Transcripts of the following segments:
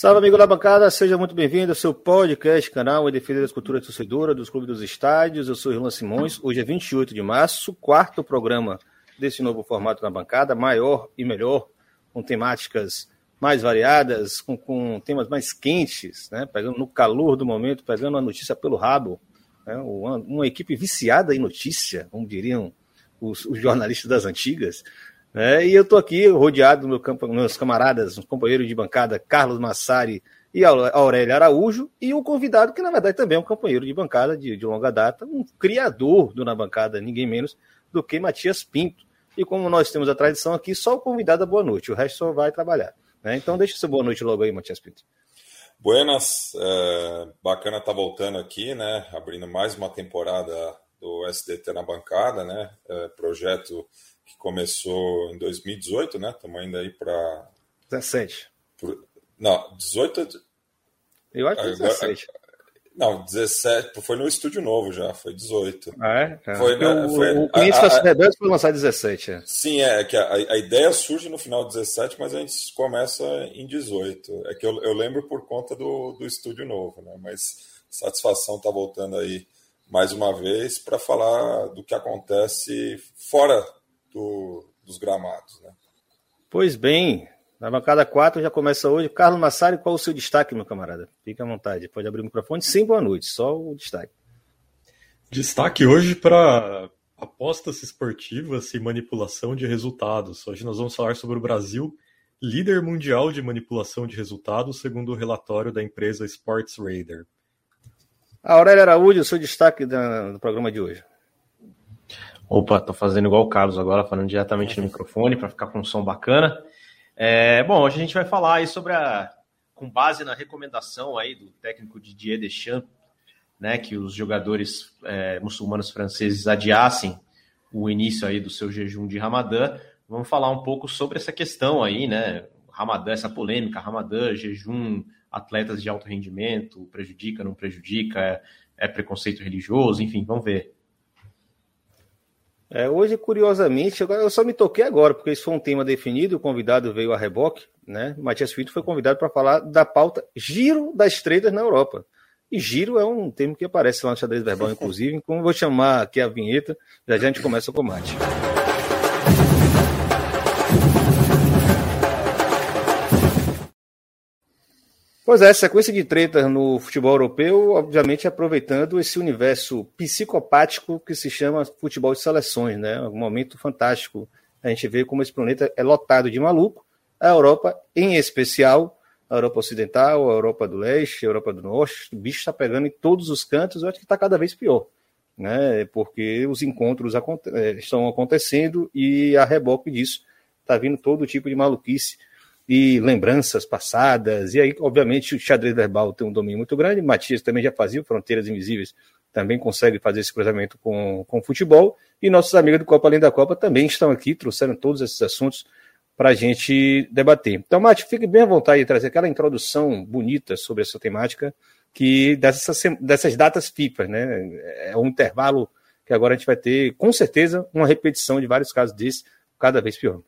Salve, amigo da bancada, seja muito bem-vindo ao seu podcast, canal em defesa das culturas torcedoras dos clubes dos estádios. Eu sou Irlan Simões. Hoje é 28 de março, quarto programa desse novo formato na bancada, maior e melhor, com temáticas mais variadas, com, com temas mais quentes, né? pegando no calor do momento, pegando a notícia pelo rabo. Né? Uma, uma, equipe viciada em notícia, como diriam os, os jornalistas das antigas. É, e eu estou aqui rodeado meu meus camaradas, um companheiro de bancada, Carlos Massari e Aurélio Araújo, e o convidado, que na verdade também é um companheiro de bancada de, de longa data, um criador do Na Bancada, ninguém menos do que Matias Pinto. E como nós temos a tradição aqui, só o convidado da boa noite, o resto só vai trabalhar. Né? Então deixa seu boa noite logo aí, Matias Pinto. Buenas, é, bacana estar tá voltando aqui, né? Abrindo mais uma temporada do SDT na bancada, né? É, projeto que começou em 2018, né? Estamos ainda aí para. 17. Por... Não, 18. Eu acho que é 17. Não, 17. Foi no estúdio novo já, foi 18. Ah, é? é. Foi, né, o, foi, o a, a, foi lançado 17. É. Sim, é, é que a, a, ideia surge no final de 17, mas a gente começa em 18. É que eu, eu lembro por conta do, do estúdio novo, né? Mas satisfação estar tá voltando aí mais uma vez para falar do que acontece fora do, dos gramados. Né? Pois bem, na bancada 4 já começa hoje. Carlos Massari, qual o seu destaque, meu camarada? Fique à vontade, pode abrir o microfone. Sim, boa noite, só o destaque. Destaque hoje para apostas esportivas e manipulação de resultados. Hoje nós vamos falar sobre o Brasil, líder mundial de manipulação de resultados, segundo o relatório da empresa Sports Radar. Aurélio Araújo, o seu destaque do programa de hoje. Opa, tô fazendo igual o Carlos agora, falando diretamente no microfone para ficar com um som bacana. É, bom, hoje a gente vai falar aí sobre a. com base na recomendação aí do técnico Didier Deschamps, né, que os jogadores é, muçulmanos franceses adiassem o início aí do seu jejum de Ramadã. Vamos falar um pouco sobre essa questão aí, né? Ramadã, essa polêmica, Ramadã, jejum, atletas de alto rendimento, prejudica, não prejudica, é, é preconceito religioso, enfim, vamos ver. É, hoje, curiosamente, eu só me toquei agora, porque isso foi um tema definido, o convidado veio a reboque, né? Matias Fito foi convidado para falar da pauta Giro das Estreitas na Europa. E giro é um termo que aparece lá no xadrez verbal, inclusive. Como vou chamar aqui a vinheta, já, já a gente começa com o mate. Pois é, sequência de tretas no futebol europeu, obviamente aproveitando esse universo psicopático que se chama futebol de seleções, né? Um momento fantástico. A gente vê como esse planeta é lotado de maluco. A Europa, em especial, a Europa Ocidental, a Europa do Leste, a Europa do Norte, o bicho está pegando em todos os cantos, eu acho que está cada vez pior, né? Porque os encontros eh, estão acontecendo e a reboque disso está vindo todo tipo de maluquice e lembranças passadas. E aí, obviamente, o xadrez verbal tem um domínio muito grande. Matias também já fazia Fronteiras Invisíveis, também consegue fazer esse cruzamento com, com o futebol. E nossos amigos do Copa Além da Copa também estão aqui, trouxeram todos esses assuntos para a gente debater. Então, Mati, fique bem à vontade de trazer aquela introdução bonita sobre essa temática que dessas, dessas datas FIFA, né? É um intervalo que agora a gente vai ter, com certeza, uma repetição de vários casos desses, cada vez pior.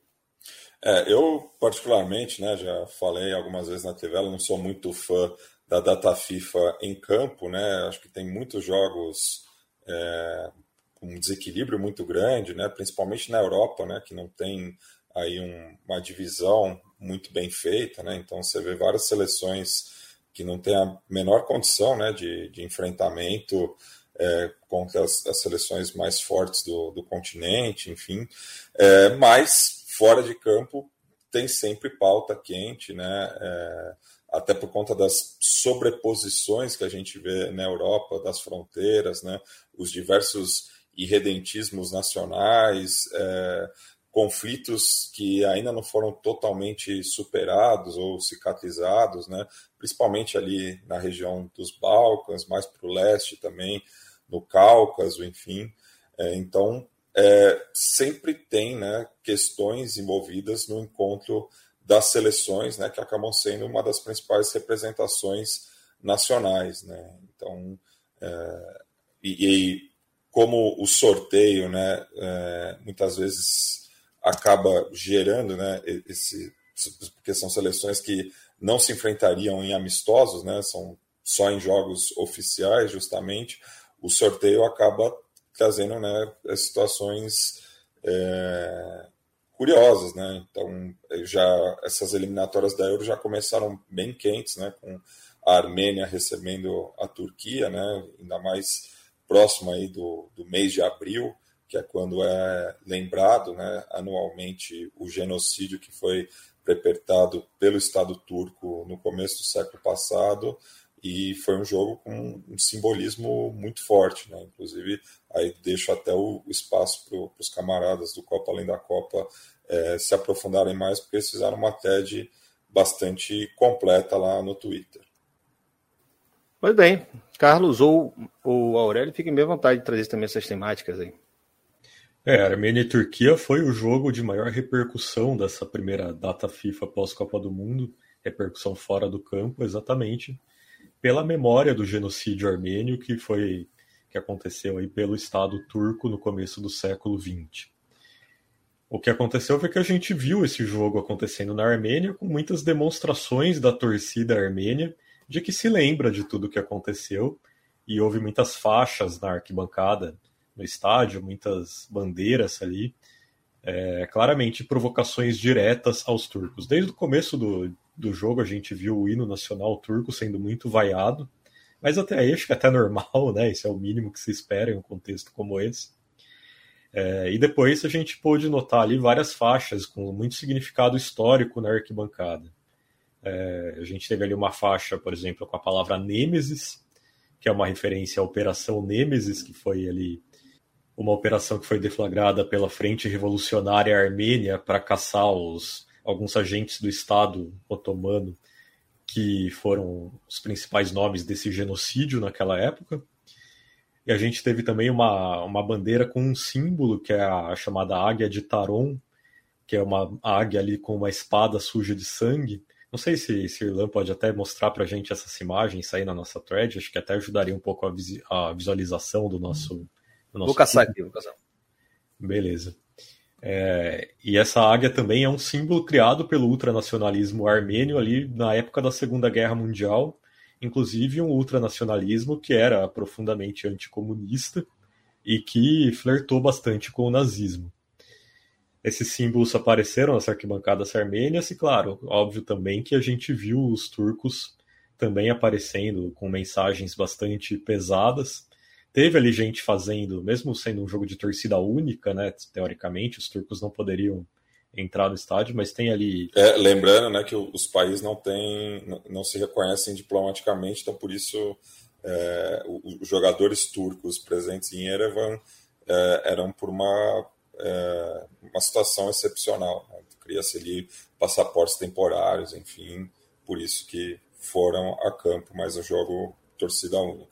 É, eu, particularmente, né, já falei algumas vezes na TV, não sou muito fã da data FIFA em campo, né? Acho que tem muitos jogos é, com um desequilíbrio muito grande, né? Principalmente na Europa, né? Que não tem aí um, uma divisão muito bem feita, né? Então você vê várias seleções que não têm a menor condição, né? De, de enfrentamento é, contra as, as, seleções mais fortes do, do continente, enfim. É, mas fora de campo tem sempre pauta quente, né? É, até por conta das sobreposições que a gente vê na Europa, das fronteiras, né? Os diversos irredentismos nacionais, é, conflitos que ainda não foram totalmente superados ou cicatrizados, né? principalmente ali na região dos Balcãs, mais para o leste também, no Cáucaso, enfim. É, então, é, sempre tem né, questões envolvidas no encontro das seleções, né, que acabam sendo uma das principais representações nacionais. Né? Então, é, e, e, como o sorteio né, é, muitas vezes acaba gerando, né, esse, porque são seleções que não se enfrentariam em amistosos, né, são só em jogos oficiais, justamente, o sorteio acaba trazendo né, situações é, curiosas, né? Então, já essas eliminatórias da Euro já começaram bem quentes, né? Com a Armênia recebendo a Turquia, né? Ainda mais próximo aí do, do mês de abril que é quando é lembrado né, anualmente o genocídio que foi perpetrado pelo Estado turco no começo do século passado, e foi um jogo com um simbolismo muito forte, né? Inclusive, aí deixo até o espaço para os camaradas do Copa Além da Copa é, se aprofundarem mais, porque eles fizeram uma TED bastante completa lá no Twitter. Pois bem, Carlos ou o Aurélio, fiquem bem à vontade de trazer também essas temáticas aí. É, Armênia e Turquia foi o jogo de maior repercussão dessa primeira data FIFA pós-Copa do Mundo, repercussão fora do campo, exatamente pela memória do genocídio armênio que foi que aconteceu aí pelo Estado turco no começo do século XX. O que aconteceu foi que a gente viu esse jogo acontecendo na Armênia com muitas demonstrações da torcida armênia de que se lembra de tudo que aconteceu e houve muitas faixas na arquibancada no estádio, muitas bandeiras ali, é, claramente provocações diretas aos turcos. Desde o começo do, do jogo a gente viu o hino nacional turco sendo muito vaiado, mas até aí acho que é até normal, né? Isso é o mínimo que se espera em um contexto como esse. É, e depois a gente pôde notar ali várias faixas com muito significado histórico na arquibancada. É, a gente teve ali uma faixa, por exemplo, com a palavra Nêmesis, que é uma referência à Operação Nêmesis, que foi ali uma operação que foi deflagrada pela Frente Revolucionária Armênia para caçar os, alguns agentes do Estado otomano que foram os principais nomes desse genocídio naquela época. E a gente teve também uma, uma bandeira com um símbolo, que é a chamada Águia de Taron, que é uma águia ali com uma espada suja de sangue. Não sei se, se Irlan pode até mostrar para a gente essas imagens aí na nossa thread, acho que até ajudaria um pouco a, a visualização do nosso, vou caçar aqui, vou caçar. Beleza. É, e essa águia também é um símbolo criado pelo ultranacionalismo armênio ali na época da Segunda Guerra Mundial, inclusive um ultranacionalismo que era profundamente anticomunista e que flertou bastante com o nazismo. Esses símbolos apareceram nas arquibancadas armênias e, claro, óbvio também que a gente viu os turcos também aparecendo com mensagens bastante pesadas Teve ali gente fazendo, mesmo sendo um jogo de torcida única, né? Teoricamente, os turcos não poderiam entrar no estádio, mas tem ali. É, lembrando, né, que os países não têm, não se reconhecem diplomaticamente, então por isso é, os jogadores turcos presentes em Erevan é, eram por uma é, uma situação excepcional. Né? Cria-se ali passaportes temporários, enfim, por isso que foram a campo, mas o jogo torcida única.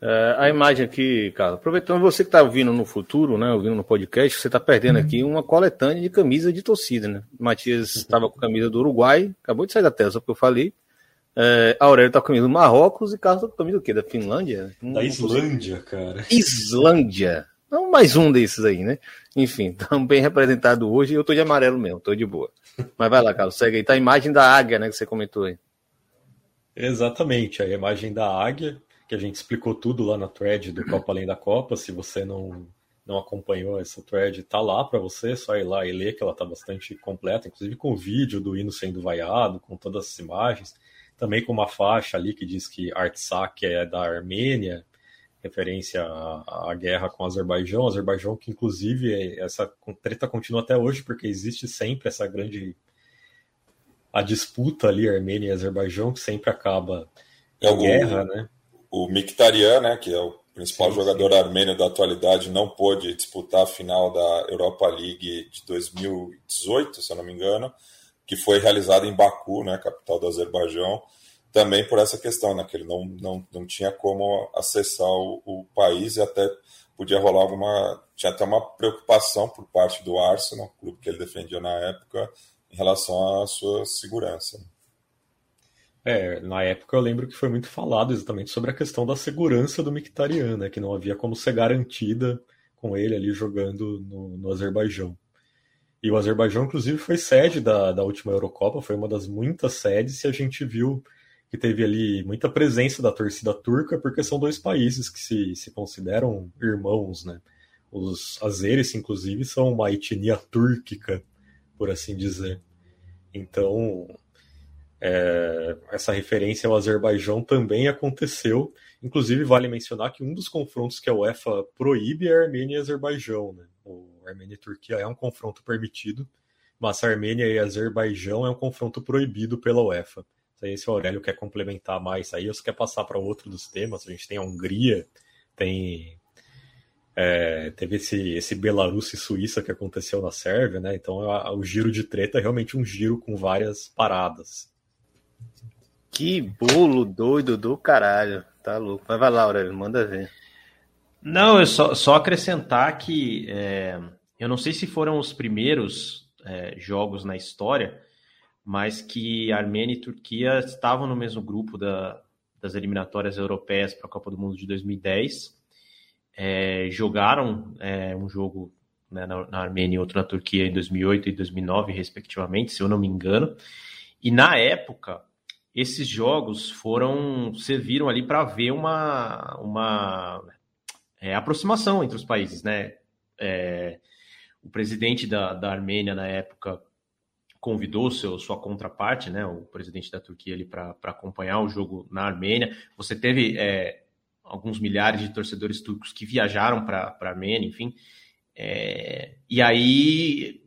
É, a imagem aqui, cara, aproveitando você que está ouvindo no futuro, né, ouvindo no podcast, você está perdendo aqui uma coletânea de camisa de torcida, né? Matias estava com a camisa do Uruguai, acabou de sair da tela, só que eu falei. É, Aurélio está com a camisa do Marrocos e Carlos está com a camisa do quê? Da Finlândia? Da Islândia, cara. Islândia. Não mais um desses aí, né? Enfim, estamos bem representados hoje eu estou de amarelo mesmo, estou de boa. Mas vai lá, Carlos, segue aí. Tá a imagem da águia, né, que você comentou aí. Exatamente, a imagem da águia que a gente explicou tudo lá na thread do Copa Além da Copa. Se você não, não acompanhou essa thread, tá lá para você, é só ir lá e ler, que ela tá bastante completa, inclusive com o vídeo do hino sendo vaiado, com todas as imagens. Também com uma faixa ali que diz que Artsakh é da Armênia. referência à, à, guerra com o Azerbaijão. O Azerbaijão que, inclusive, essa treta continua até hoje, porque existe sempre essa grande a disputa ali, Armênia e Azerbaijão, que sempre acaba em é guerra, o, né? O Mkhitaryan, né, que é o principal sim, jogador sim. armênio da atualidade, não pôde disputar a final da Europa League de 2018, se eu não me engano, que foi realizada em Baku, né, capital do Azerbaijão, também por essa questão, né, que ele não, não, não tinha como acessar o, o país e até podia rolar alguma. Tinha até uma preocupação por parte do Arsenal, clube que ele defendia na época, em relação à sua segurança. É, na época eu lembro que foi muito falado exatamente sobre a questão da segurança do Mkhitaryan, né, que não havia como ser garantida com ele ali jogando no, no Azerbaijão. E o Azerbaijão, inclusive, foi sede da, da última Eurocopa, foi uma das muitas sedes, e a gente viu que teve ali muita presença da torcida turca, porque são dois países que se, se consideram irmãos, né? Os azeres, inclusive, são uma etnia túrquica, por assim dizer. Então, é, essa referência ao Azerbaijão também aconteceu. Inclusive, vale mencionar que um dos confrontos que a UEFA proíbe é a Armênia e Azerbaijão. Né? O Armênia e Turquia é um confronto permitido, mas a Armênia e Azerbaijão é um confronto proibido pela UEFA. Aí, se o Aurélio quer complementar mais aí, ou se quer passar para outro dos temas, a gente tem a Hungria, tem é, teve esse, esse Belarus e Suíça que aconteceu na Sérvia, né? Então a, o giro de treta é realmente um giro com várias paradas. Que bolo doido do caralho. Tá louco. Mas vai lá, Aurélio, manda ver. Não, eu só, só acrescentar que é, eu não sei se foram os primeiros é, jogos na história, mas que Armênia e Turquia estavam no mesmo grupo da, das eliminatórias europeias para a Copa do Mundo de 2010. É, jogaram é, um jogo né, na, na, Armênia e outro na Turquia em 2008 e 2009, respectivamente, se eu não me engano. E na época, esses jogos foram serviram ali para ver uma, uma é, aproximação entre os países, né? É, o presidente da, da Armênia na época convidou seu, sua contraparte, né, o presidente da Turquia ali para acompanhar o jogo na Armênia. Você teve é, alguns milhares de torcedores turcos que viajaram para a Armênia, enfim. É, e aí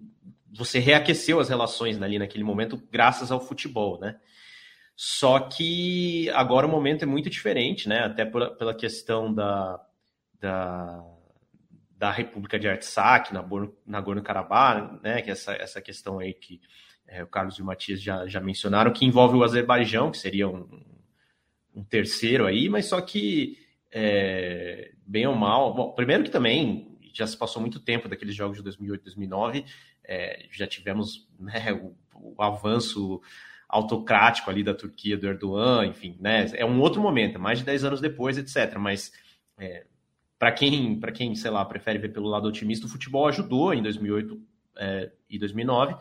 você reaqueceu as relações ali naquele momento graças ao futebol, né? Só que agora o momento é muito diferente, né? Até pela, pela questão da, da, da República de Artsakh, na Nagorno-Karabakh, né? Que essa, essa questão aí que é, o Carlos e o Matias já, já mencionaram, que envolve o Azerbaijão, que seria um, um terceiro aí, mas só que, é, bem ou mal, bom, primeiro que também já se passou muito tempo daqueles jogos de 2008, 2009, é, já tivemos né, o, o avanço autocrático ali da Turquia, do Erdogan, enfim, né? É um outro momento, mais de 10 anos depois, etc. Mas é, para quem, para quem, sei lá, prefere ver pelo lado otimista, o futebol ajudou em 2008 é, e 2009.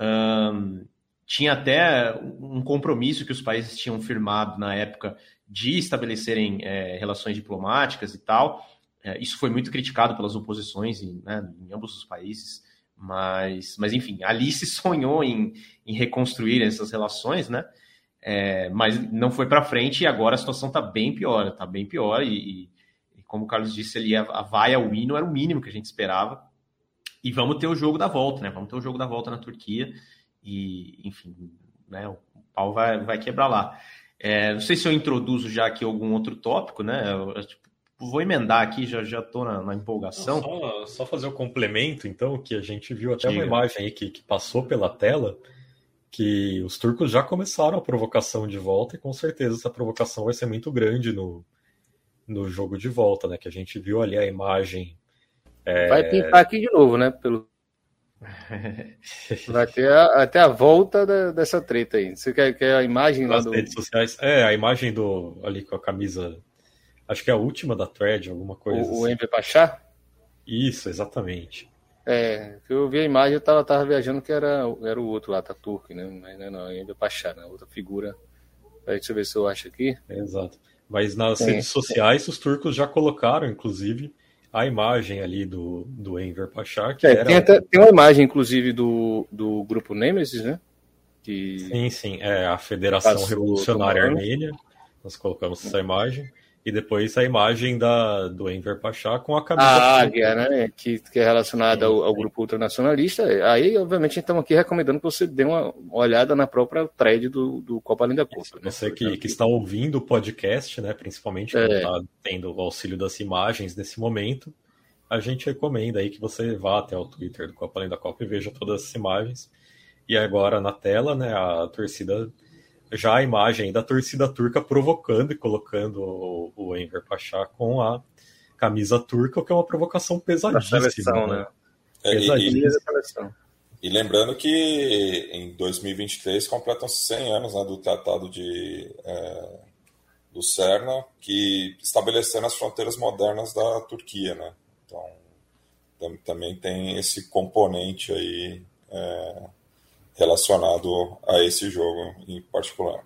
Um, tinha até um compromisso que os países tinham firmado na época de estabelecerem é, relações diplomáticas e tal. É, isso foi muito criticado pelas oposições em, né, em ambos os países. Mas, mas enfim, ali se sonhou em, em reconstruir essas relações, né? É, mas não foi para frente e agora a situação está bem pior, está bem pior e, e, como o Carlos disse ali, a, a vai ao hino era o mínimo que a gente esperava. E vamos ter o jogo da volta, né? Vamos ter o jogo da volta na Turquia e, enfim, né? O pau vai, vai quebrar lá. É, não sei se eu introduzo já aqui algum outro tópico, né? Eu, tipo, vou emendar aqui, já já estou na, na, empolgação. Só, só, fazer o complemento, então, que a gente viu até Diga. uma imagem aí que, que passou pela tela, que os turcos já começaram a provocação de volta, e com certeza essa provocação vai ser muito grande no, no jogo de volta, né? Que a gente viu ali a imagem. É... Vai pintar aqui de novo, né? Pelo... Vai ter a, até a volta da, dessa treta aí. Você quer, quer a imagem Nas lá do... redes sociais? É, a imagem do ali com a camisa Acho que é a última da thread, alguma coisa. O, assim. o Pachá? Isso, exatamente. É, eu vi a imagem, eu tava, tava viajando que era, era o outro lá, Taturk, né? Mas não, é não, Enver Pachá, né? Outra figura. Deixa eu ver se eu acho aqui. exato. Mas nas é. redes sociais, os turcos já colocaram, inclusive, a imagem ali do, do Enver Pachá. Que é, era... tem, até, tem uma imagem, inclusive, do, do grupo Nemesis, né? Que... Sim, sim. É a Federação Revolucionária Armênia. Nós colocamos essa imagem. E depois a imagem da, do Enver Pachá com a camisa. A águia, né? Que, que é relacionada ao, ao, grupo ultranacionalista. Aí, obviamente, estamos aqui recomendando que você dê uma olhada na própria thread do, do Copa Além da Copa. Né? Você que, que está ouvindo o podcast, né? Principalmente, é. está tendo o auxílio das imagens nesse momento, a gente recomenda aí que você vá até o Twitter do Copa Além da Copa e veja todas as imagens. E agora na tela, né? A torcida já a imagem da torcida turca provocando e colocando o, o Enver Pachá com a camisa turca, o que é uma provocação pesadíssima. Seleção, né? É, pesadíssima. E, e, lembrando que em 2023 completam-se 100 anos né, do Tratado de, é, do CERNA, que estabelecendo as fronteiras modernas da Turquia. Né? Então, também tem esse componente aí. É, relacionado a esse jogo em particular.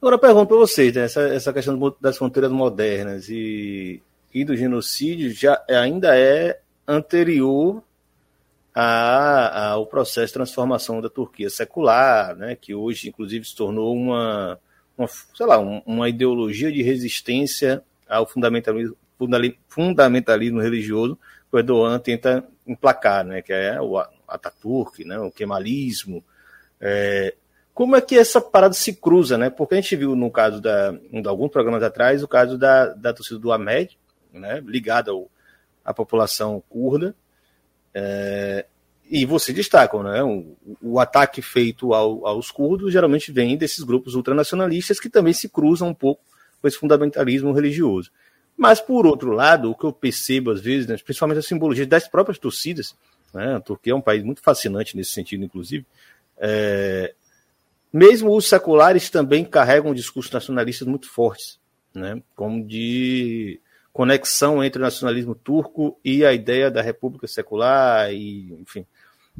Agora eu pergunto para vocês, né, essa, essa questão das fronteiras modernas e, e do genocídio já ainda é anterior a, ao processo de transformação da Turquia secular, né, que hoje inclusive se tornou uma, uma sei lá, uma ideologia de resistência ao fundamentalismo, fundamentalismo religioso que o Erdogan tenta emplacar, né, que é o Ataturk, né, o kemalismo, é, como é que essa parada se cruza, né? Porque a gente viu no caso da, de alguns programas atrás, o caso da, da torcida do Ahmed, né? ligada ao, à população curda, é, e você destaca, né? O, o ataque feito ao, aos curdos geralmente vem desses grupos ultranacionalistas que também se cruzam um pouco com esse fundamentalismo religioso. Mas, por outro lado, o que eu percebo às vezes, né, principalmente a simbologia das próprias torcidas, né, a Turquia é um país muito fascinante nesse sentido, inclusive, é, mesmo os seculares também carregam discursos nacionalistas muito fortes, né? como de conexão entre o nacionalismo turco e a ideia da república secular, e, enfim.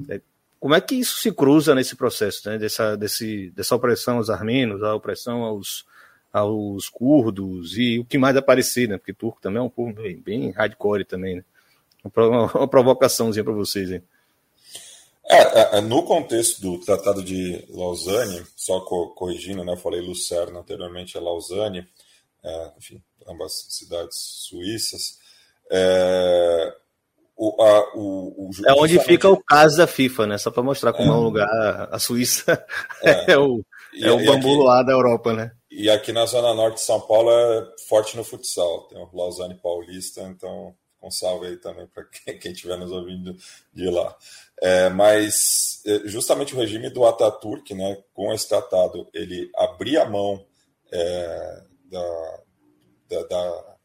É, como é que isso se cruza nesse processo, né? dessa, desse, dessa opressão aos armenos, a opressão aos, aos curdos e o que mais aparecer, né? porque turco também é um povo bem, bem hardcore também. Né? Uma, provocaçãozinha para vocês. Hein? É, é, é, no contexto do Tratado de Lausanne, só corrigindo, né, eu falei Lucerna anteriormente, é Lausanne, é, enfim, ambas cidades suíças. É, o, a, o, o, é onde justamente... fica o caso da FIFA, né? Só para mostrar como é. um lugar. A Suíça é, é o, é o bambu lá da Europa, né? E aqui na Zona Norte de São Paulo é forte no futsal. Tem o Lausanne Paulista, então um salve aí também para quem estiver nos ouvindo de lá. É, mas é, justamente o regime do Ataturk, né, com esse tratado, ele abria a mão é, da, da, da,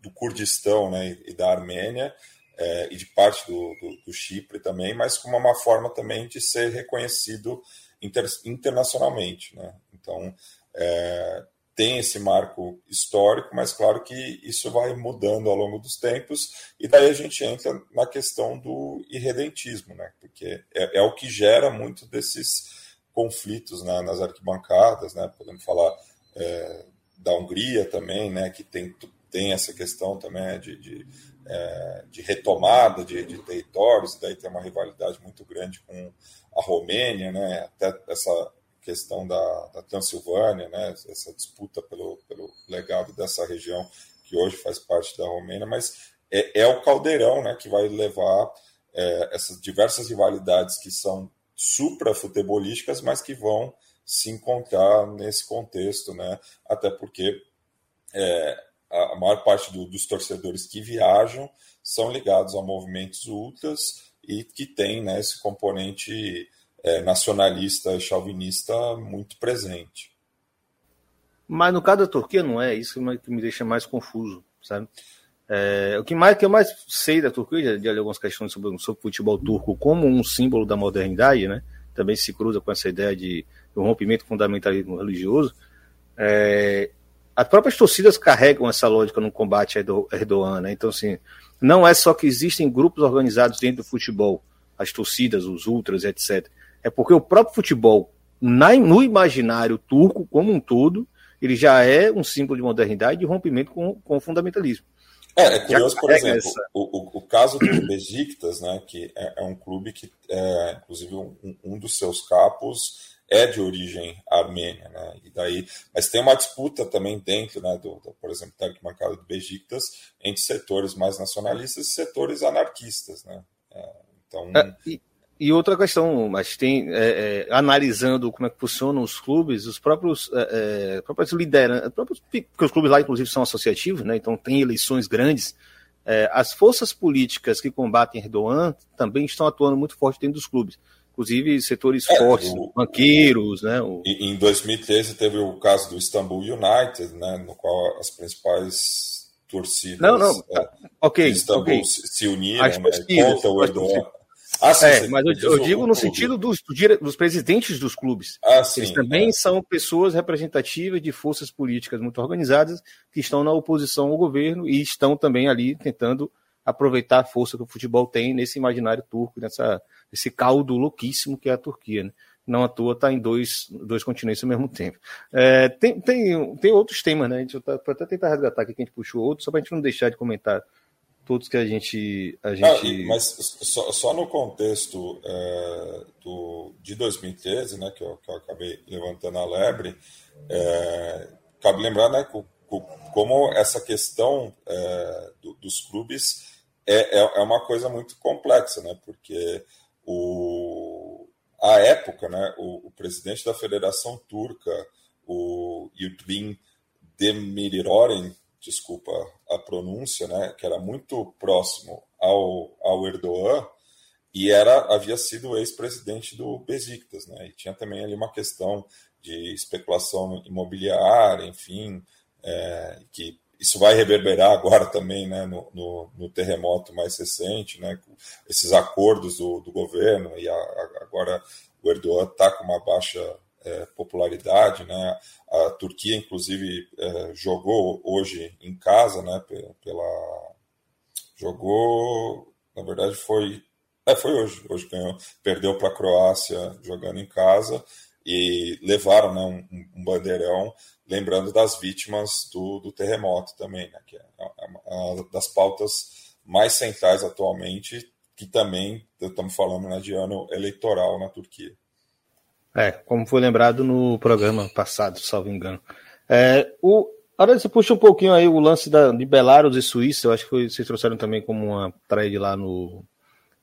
do Kurdistão né, e da Armênia é, e de parte do, do, do, Chipre também, mas como uma forma também de ser reconhecido inter, internacionalmente. Né? Então, é, tem esse marco histórico, mas claro que isso vai mudando ao longo dos tempos, e daí a gente entra na questão do irredentismo, né? porque é, é o que gera muito desses conflitos né, nas arquibancadas, né? podemos falar é, da Hungria também, né, que tem, tem essa questão também de, de, é, de retomada de, de territórios, daí tem uma rivalidade muito grande com a Romênia, né, até essa questão da, da Transilvânia, né, essa disputa pelo, pelo legado dessa região que hoje faz parte da Romênia, mas é, é o caldeirão né, que vai levar é, essas diversas rivalidades que são supra-futebolísticas, mas que vão se encontrar nesse contexto, né, até porque é, a maior parte do, dos torcedores que viajam são ligados a movimentos ultras e que tem né, esse componente é, nacionalista, chauvinista muito presente. Mas no caso da Turquia não é isso que me deixa mais confuso, sabe? É, o que mais que eu mais sei da Turquia, de algumas questões sobre, sobre o futebol turco como um símbolo da modernidade, né? Também se cruza com essa ideia de, de um rompimento fundamentalismo religioso. É, as próprias torcidas carregam essa lógica no combate a Erdogan, né? Então, assim, não é só que existem grupos organizados dentro do futebol, as torcidas, os ultras, etc é porque o próprio futebol, na, no imaginário turco como um todo, ele já é um símbolo de modernidade e rompimento com, com o fundamentalismo. É, é curioso, por exemplo, essa... o, o, o, caso do Besiktas, né, que é, é, um clube que, é, inclusive, um, um dos seus capos é de origem armênia, né? E daí, mas tem uma disputa também dentro, né, do, do por exemplo, da arquibancada do Besiktas entre setores mais nacionalistas e setores anarquistas, né? É, então é, e, e, outra questão, mas tem é, é analisando como é que funcionam os clubes, os próprios, é, é próprios lideranças, porque os clubes lá inclusive são associativos, né? Então tem eleições grandes. as forças políticas que combatem Erdogan também estão atuando muito forte dentro dos clubes inclusive setores é, fortes, o, banqueiros, né? O... Em 2013 teve o caso do Istanbul United, né, no qual as principais torcidas não, não. É, okay, se uniram né, contra o Erdogan. Ah, sim, é, mas eu, eu digo no sentido dos, dos presidentes dos clubes. Ah, sim, Eles também é. são pessoas representativas de forças políticas muito organizadas que estão na oposição ao governo e estão também ali tentando aproveitar a força que o futebol tem nesse imaginário turco, nessa, nesse caldo louquíssimo que é a Turquia. Né? Não à toa está em dois, dois continentes ao mesmo tempo. É, tem, tem, tem outros temas, né? A gente tá, até tentar resgatar aqui que a gente puxou outros, só para a gente não deixar de comentar todos que a gente. A gente... Ah, mas só, só, no contexto é, do, de 2013, né, que eu, que eu acabei levantando a lebre, é, cabe lembrar né, como essa questão é, do, dos clubes é, é, é, uma coisa muito complexa, né? Porque o, a época, né, o, o presidente da Federação Turca, o Yudvin Demirören, desculpa a pronúncia, né, que era muito próximo ao, ao Erdogan, e era havia sido ex-presidente do Besiktas, né? E tinha também ali uma questão de especulação imobiliária, enfim, é, que isso vai reverberar agora também né, no, no, no, terremoto mais recente, né, esses acordos do, do governo, e a, a, agora o Erdogan está com uma baixa é, popularidade. Né, a Turquia, inclusive, é, jogou hoje em casa, né, pela. Jogou. Na verdade, foi. É, foi hoje. Hoje ganhou, perdeu para a Croácia jogando em casa e levaram né, um, um bandeirão lembrando das vítimas do, do terremoto também, né, que é uma das pautas mais centrais atualmente, que também estamos falando né, de ano eleitoral na Turquia. É, como foi lembrado no programa passado, salvo engano. É, o, agora você puxa um pouquinho aí o lance da, de Belarus e Suíça, eu acho que foi, vocês trouxeram também como uma trade lá no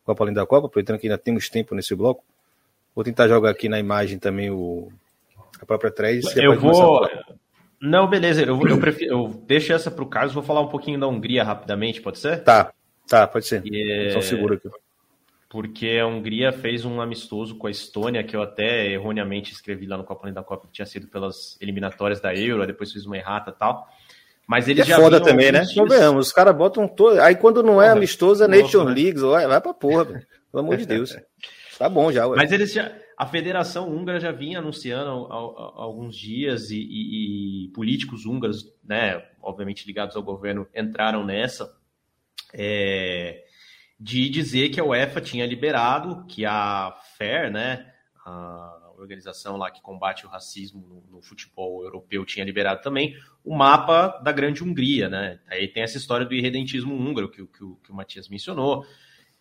Copa Além da Copa, aproveitando que ainda temos tempo nesse bloco. Vou tentar jogar aqui na imagem também o, a própria thread. Eu vou. Não, beleza. Eu, eu, prefiro, eu deixo essa para o Carlos. Vou falar um pouquinho da Hungria rapidamente, pode ser? Tá, tá, pode ser. É... seguro aqui. Porque a Hungria fez um amistoso com a Estônia, que eu até erroneamente escrevi lá no Copa da Copa, que tinha sido pelas eliminatórias da Euro, depois fiz uma errata e tal. Mas eles é já foda também, né? Não ganhamos. Os caras botam todo. Aí quando não é amistoso, é Nation né? Leagues. Vai, vai pra porra, pelo amor de Deus. Tá bom já. Ué. Mas eles já. A Federação Húngara já vinha anunciando há, alguns dias e, e, e, políticos húngaros, né, obviamente ligados ao governo, entraram nessa é, de dizer que a UEFA tinha liberado, que a FAIR, né, a organização lá que combate o racismo no, no, futebol europeu, tinha liberado também o mapa da Grande Hungria, né? Aí tem essa história do irredentismo húngaro que, que, que o Matias mencionou.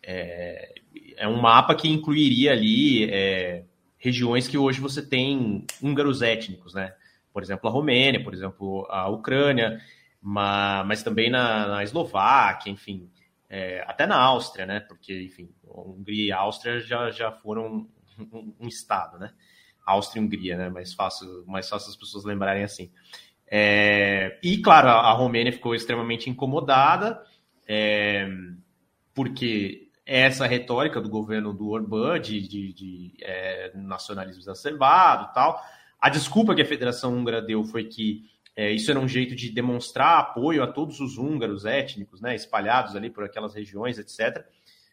É, é um mapa que incluiria ali é, regiões que hoje você tem húngaros étnicos, né? Por exemplo, a Romênia, por exemplo, a Ucrânia, mas, mas também na, na Eslováquia, enfim, é, até na Áustria, né? Porque, enfim, Hungria e Áustria já, já foram um, um, estado, né? Áustria e Hungria, né? Mais fácil, mais fácil as pessoas lembrarem assim. É, e, claro, a, a Romênia ficou extremamente incomodada, é, porque essa retórica do governo do Orbán de, de, de é, nacionalismo exacerbado tal. A desculpa que a Federação Húngara deu foi que é, isso era um jeito de demonstrar apoio a todos os húngaros étnicos, né, espalhados ali por aquelas regiões, etc.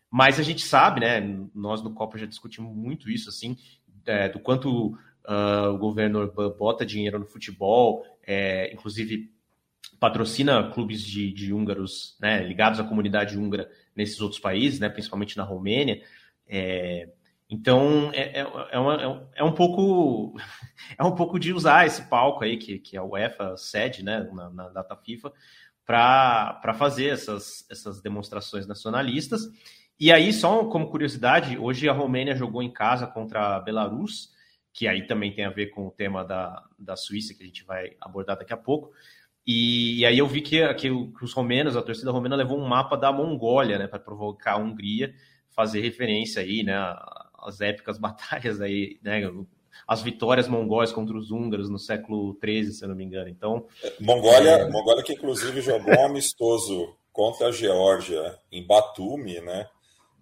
Mas a gente sabe, né, nós no Copa já discutimos muito isso, assim, é, do quanto uh, o governo Orbán bota dinheiro no futebol, é, inclusive patrocina clubes de, de húngaros né, ligados à comunidade húngara nesses outros países, né, principalmente na Romênia. É, então é, é, é, uma, é, um pouco é um pouco de usar esse palco aí que, que a UEFA cede né, na, na data FIFA para fazer essas, essas demonstrações nacionalistas. E aí, só como curiosidade, hoje a Romênia jogou em casa contra a Belarus, que aí também tem a ver com o tema da, da Suíça, que a gente vai abordar daqui a pouco. E, e aí eu vi que, que, que, os romenos, a torcida romena levou um mapa da Mongólia, né, para provocar a Hungria, fazer referência aí, né, às épicas batalhas aí, né, as vitórias mongóis contra os húngaros no século XIII, se eu não me engano. Então, Mongólia, é... Mongólia que inclusive jogou um amistoso contra a Geórgia em Batumi, né?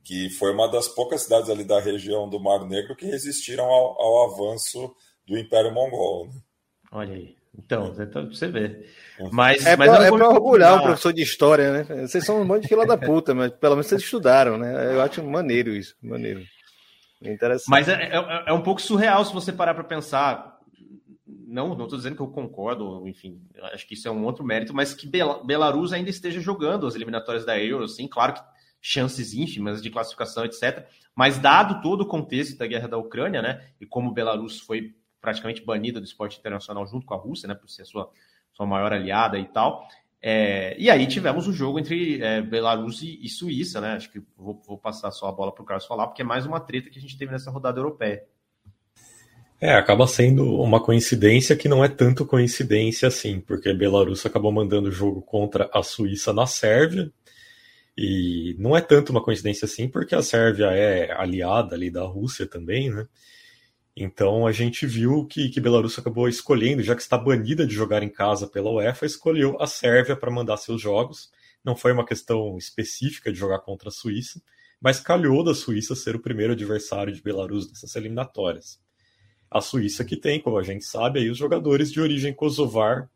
Que foi uma das poucas cidades ali da região do Mar Negro que resistiram ao, ao avanço do Império Mongol. Né? Olha aí. Então, então você vê. Mas, é mas pra, é pra orgulhar um professor de história, né? Vocês são um monte de fila da puta, mas pelo menos vocês estudaram, né? Eu acho maneiro isso, maneiro. Interessante. Mas é, é, é, um pouco surreal se você parar para pensar. Não, não estou dizendo que eu concordo, enfim, acho que isso é um outro mérito, mas que Bel Belarus ainda esteja jogando as eliminatórias da Euro, assim, claro que chances ínfimas de classificação, etc. Mas dado todo o contexto da guerra da Ucrânia, né, e como Belarus foi praticamente banida do esporte internacional junto com a Rússia, né, por ser sua, sua maior aliada e tal, é, e aí tivemos o jogo entre é, Belarus e, e, Suíça, né? Acho que vou, vou passar só a bola para o Carlos falar, porque é mais uma treta que a gente teve nessa rodada europeia. É, acaba sendo uma coincidência que não é tanto coincidência assim, porque Belarus acabou mandando o jogo contra a Suíça na Sérvia, e não é tanto uma coincidência assim, porque a Sérvia é aliada ali da Rússia também, né? Então a gente viu que, que Belarus acabou escolhendo, já que está banida de jogar em casa pela UEFA, escolheu a Sérvia para mandar seus jogos. Não foi uma questão específica de jogar contra a Suíça, mas calhou da Suíça ser o primeiro adversário de Belarus nessas eliminatórias. A Suíça que tem, como a gente sabe, aí os jogadores de origem kosovar,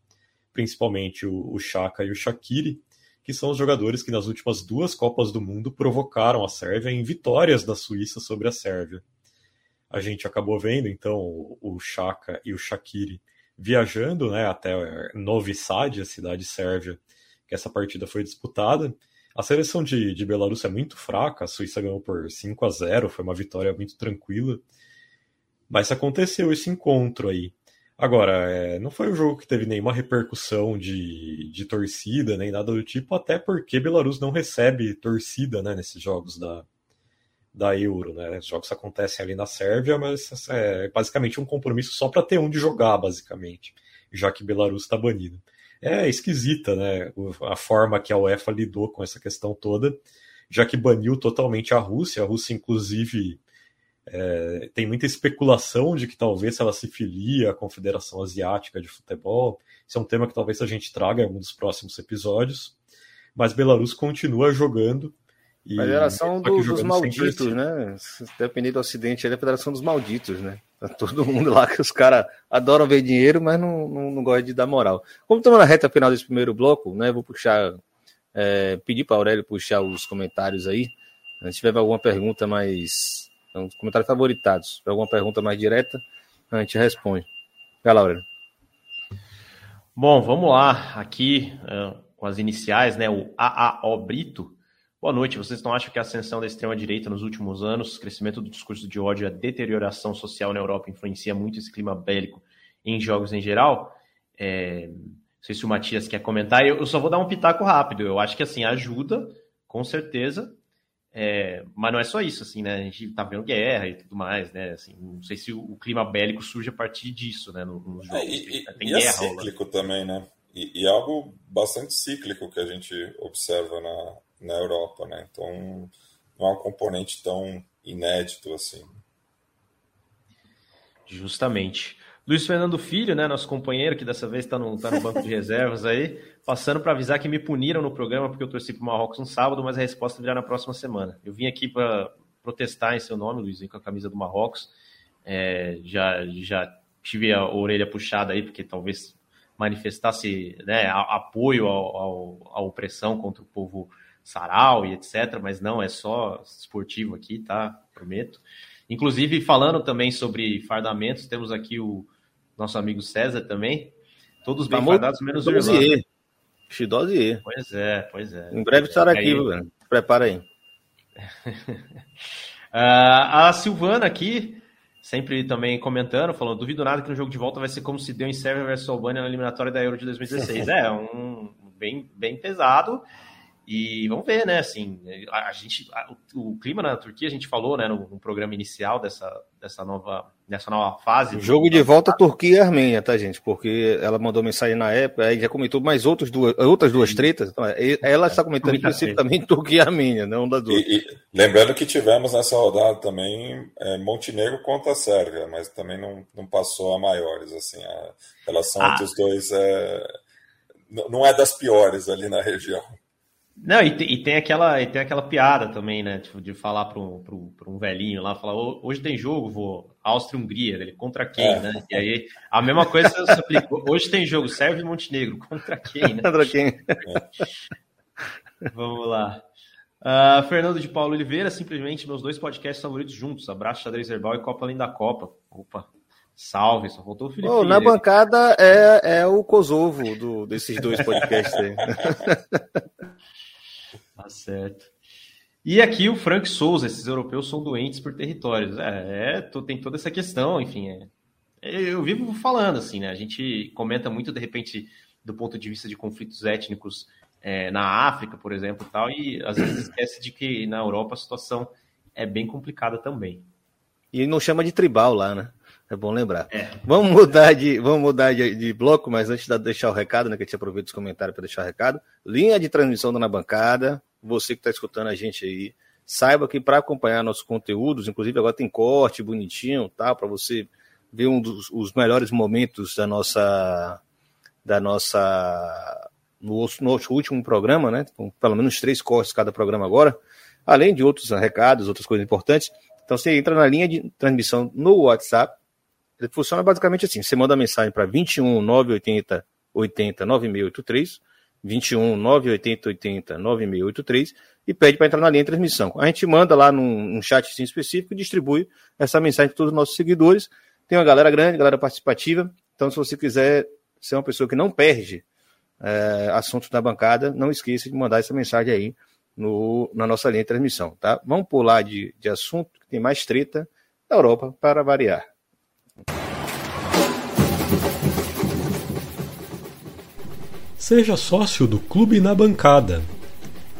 principalmente o, o Chaka e o Shaqiri, que são os jogadores que nas últimas duas Copas do Mundo provocaram a Sérvia em vitórias da Suíça sobre a Sérvia a gente acabou vendo então o Chaka e o Shakiri viajando né, até Novi Sad, a cidade sérvia, que essa partida foi disputada. A seleção de, de Belarus é muito fraca, a Suíça ganhou por 5 a 0 foi uma vitória muito tranquila. Mas aconteceu esse encontro aí. Agora, é, não foi um jogo que teve nenhuma repercussão de, de torcida, nem nada do tipo, até porque Belarus não recebe torcida né, nesses jogos da, da Euro, né? Os jogos acontecem ali na Sérvia, mas é basicamente um compromisso só para ter onde jogar, basicamente, já que Belarus está banido. É esquisita, né? A forma que a UEFA lidou com essa questão toda, já que baniu totalmente a Rússia. A Rússia, inclusive, é, tem muita especulação de que talvez ela se filie à Confederação Asiática de Futebol. Isso é um tema que talvez a gente traga em algum dos próximos episódios. Mas Belarus continua jogando e a Federação do, dos Malditos, né? Dependendo do Ocidente, é a Federação dos Malditos, né? Tá todo mundo lá que os caras adoram ver dinheiro, mas não, não, não gostam de dar moral. Como estamos na reta final desse primeiro bloco, né? Vou puxar, é, pedir para Aurélio puxar os comentários aí. Se tiver alguma pergunta mais. Então, comentários favoritados. Se tiver alguma pergunta mais direta, a gente responde. Vai lá, Aurélio. Bom, vamos lá. Aqui, uh, com as iniciais, né? O AAO Brito Boa noite. Vocês não acham que a ascensão da extrema-direita nos últimos anos, crescimento do discurso de ódio e a deterioração social na Europa influencia muito esse clima bélico em jogos em geral? É... Não sei se o Matias quer comentar. Eu só vou dar um pitaco rápido. Eu acho que assim ajuda, com certeza. É... Mas não é só isso, assim, né? A gente tá vendo guerra e tudo mais, né? Assim, não sei se o clima bélico surge a partir disso, né? Nos jogos. É, e, Tem e é guerra, é cíclico também, né? E, e algo bastante cíclico que a gente observa na, na Europa, né? Então não é um componente tão inédito assim. Justamente. Luiz Fernando Filho, né, nosso companheiro, que dessa vez está no, tá no banco de reservas aí, passando para avisar que me puniram no programa porque eu torci para o Marrocos no sábado, mas a resposta virá na próxima semana. Eu vim aqui para protestar em seu nome, Luiz, com a camisa do Marrocos. É, já, já tive a orelha puxada aí, porque talvez manifestasse né, apoio à opressão contra o povo sarau e etc, mas não, é só esportivo aqui, tá? Prometo. Inclusive, falando também sobre fardamentos, temos aqui o nosso amigo César também. Todos bem fardados, menos o Irlanda. Xidose Pois é, pois é. Em breve estará aqui, velho. Prepara aí. uh, a Silvana aqui, sempre também comentando, falando, duvido nada que no jogo de volta vai ser como se deu em Sérvia versus Albânia na eliminatória da Euro de 2016. é, um bem, bem pesado. E vamos ver, né? Assim, a, a gente, a, o, o, clima na Turquia, a gente falou, né, no, no, programa inicial dessa, dessa, nova, dessa nova fase. Jogo de volta Turquia e Armênia, tá, gente? Porque ela mandou mensagem na época, aí já comentou mais outras duas, outras duas tretas. Então, é, ela está comentando especificamente Turquia e Armênia, não da duas. E, e, lembrando que tivemos nessa rodada também é, Montenegro contra a Sérvia, mas também não, não passou a maiores. Assim, a relação ah. entre os dois é, não é das piores ali na região. Não, e, e, tem aquela, e tem aquela piada também, né? Tipo, de falar para um, um velhinho lá, falar, hoje tem jogo, vou Áustria-Hungria, ele contra quem, é. né? E aí a mesma coisa se aplica. Hoje tem jogo, Sérvia e Montenegro, contra quem, né? Contra quem? Vamos lá. Uh, Fernando de Paulo Oliveira, simplesmente meus dois podcasts favoritos juntos. Abraço, Xadrez Herbal e Copa Além da Copa. Opa, salve, só faltou o Felipe. Oh, na bancada é, é o Kosovo do, desses dois podcasts aí. Tá certo. E aqui o Frank Souza, esses europeus são doentes por territórios. É, é tem toda essa questão, enfim. É, eu vivo falando assim, né? A gente comenta muito, de repente, do ponto de vista de conflitos étnicos é, na África, por exemplo, e tal, e às vezes esquece de que na Europa a situação é bem complicada também. E não chama de tribal lá, né? É bom lembrar. É. Vamos mudar de, vamos mudar de, de, bloco, mas antes de deixar o recado, né? Que a gente aproveita os comentários para deixar o recado. Linha de transmissão da na bancada. Você que está escutando a gente aí, saiba que para acompanhar nossos conteúdos, inclusive agora tem corte bonitinho, tá? Para você ver um dos os melhores momentos da nossa da nossa no nosso último programa, né? Com pelo menos três cortes cada programa agora, além de outros recados, outras coisas importantes. Então você entra na linha de transmissão no WhatsApp. Ele funciona basicamente assim: você manda mensagem para 21 980 80 9683 21 980 80 9683 e pede para entrar na linha de transmissão. A gente manda lá num, num chat específico e distribui essa mensagem para todos os nossos seguidores. Tem uma galera grande, galera participativa. Então, se você quiser ser uma pessoa que não perde é, assuntos na bancada, não esqueça de mandar essa mensagem aí no, na nossa linha de transmissão, tá? Vamos pular de, de assunto, que tem mais treta da Europa para variar. Seja sócio do Clube na Bancada.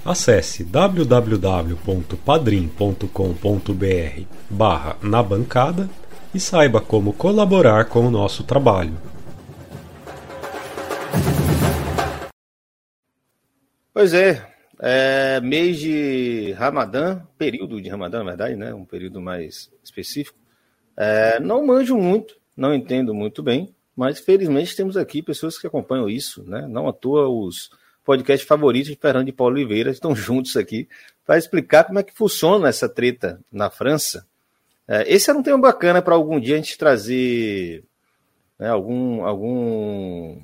Acesse www.padrim.com.br barra na bancada e saiba como colaborar com o nosso trabalho. Pois é, é mês de Ramadã, período de Ramadã, na verdade, né? Um período mais específico. É, não manjo muito, não entendo muito bem, mas felizmente temos aqui pessoas que acompanham isso, né? Não à toa os podcasts favoritos de Fernando e Paulo Oliveira estão juntos aqui para explicar como é que funciona essa treta na França. É, esse era um tema bacana para algum dia a gente trazer né, algum, algum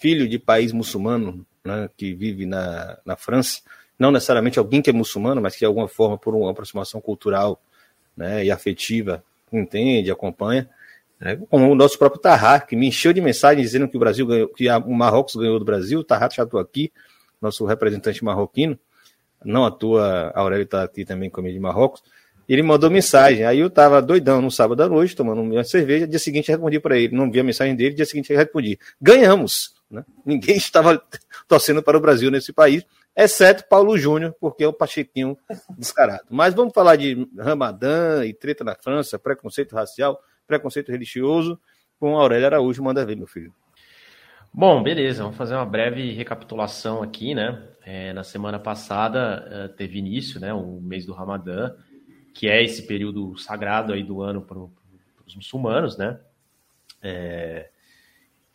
filho de país muçulmano né, que vive na, na França, não necessariamente alguém que é muçulmano, mas que de alguma forma, por uma aproximação cultural né, e afetiva, entende, acompanha. É, como o nosso próprio Tarrat, que me encheu de mensagem dizendo que o Brasil ganhou, que o Marrocos ganhou do Brasil, o Tarrat já estou aqui, nosso representante marroquino, não à toa, a Aurélio está aqui também comigo de Marrocos, ele mandou mensagem, aí eu estava doidão no sábado à noite, tomando uma cerveja, dia seguinte respondi para ele, não vi a mensagem dele, dia seguinte respondi, ganhamos, né? ninguém estava torcendo para o Brasil nesse país, exceto Paulo Júnior, porque é o Pachequinho descarado. Mas vamos falar de Ramadã e treta na França, preconceito racial, preconceito religioso, com Aurélio Araújo. Manda ver, meu filho. Bom, beleza, vamos fazer uma breve recapitulação aqui, né? É, na semana passada é, teve início, né, o mês do Ramadã, que é esse período sagrado aí do ano para os muçulmanos, né? É,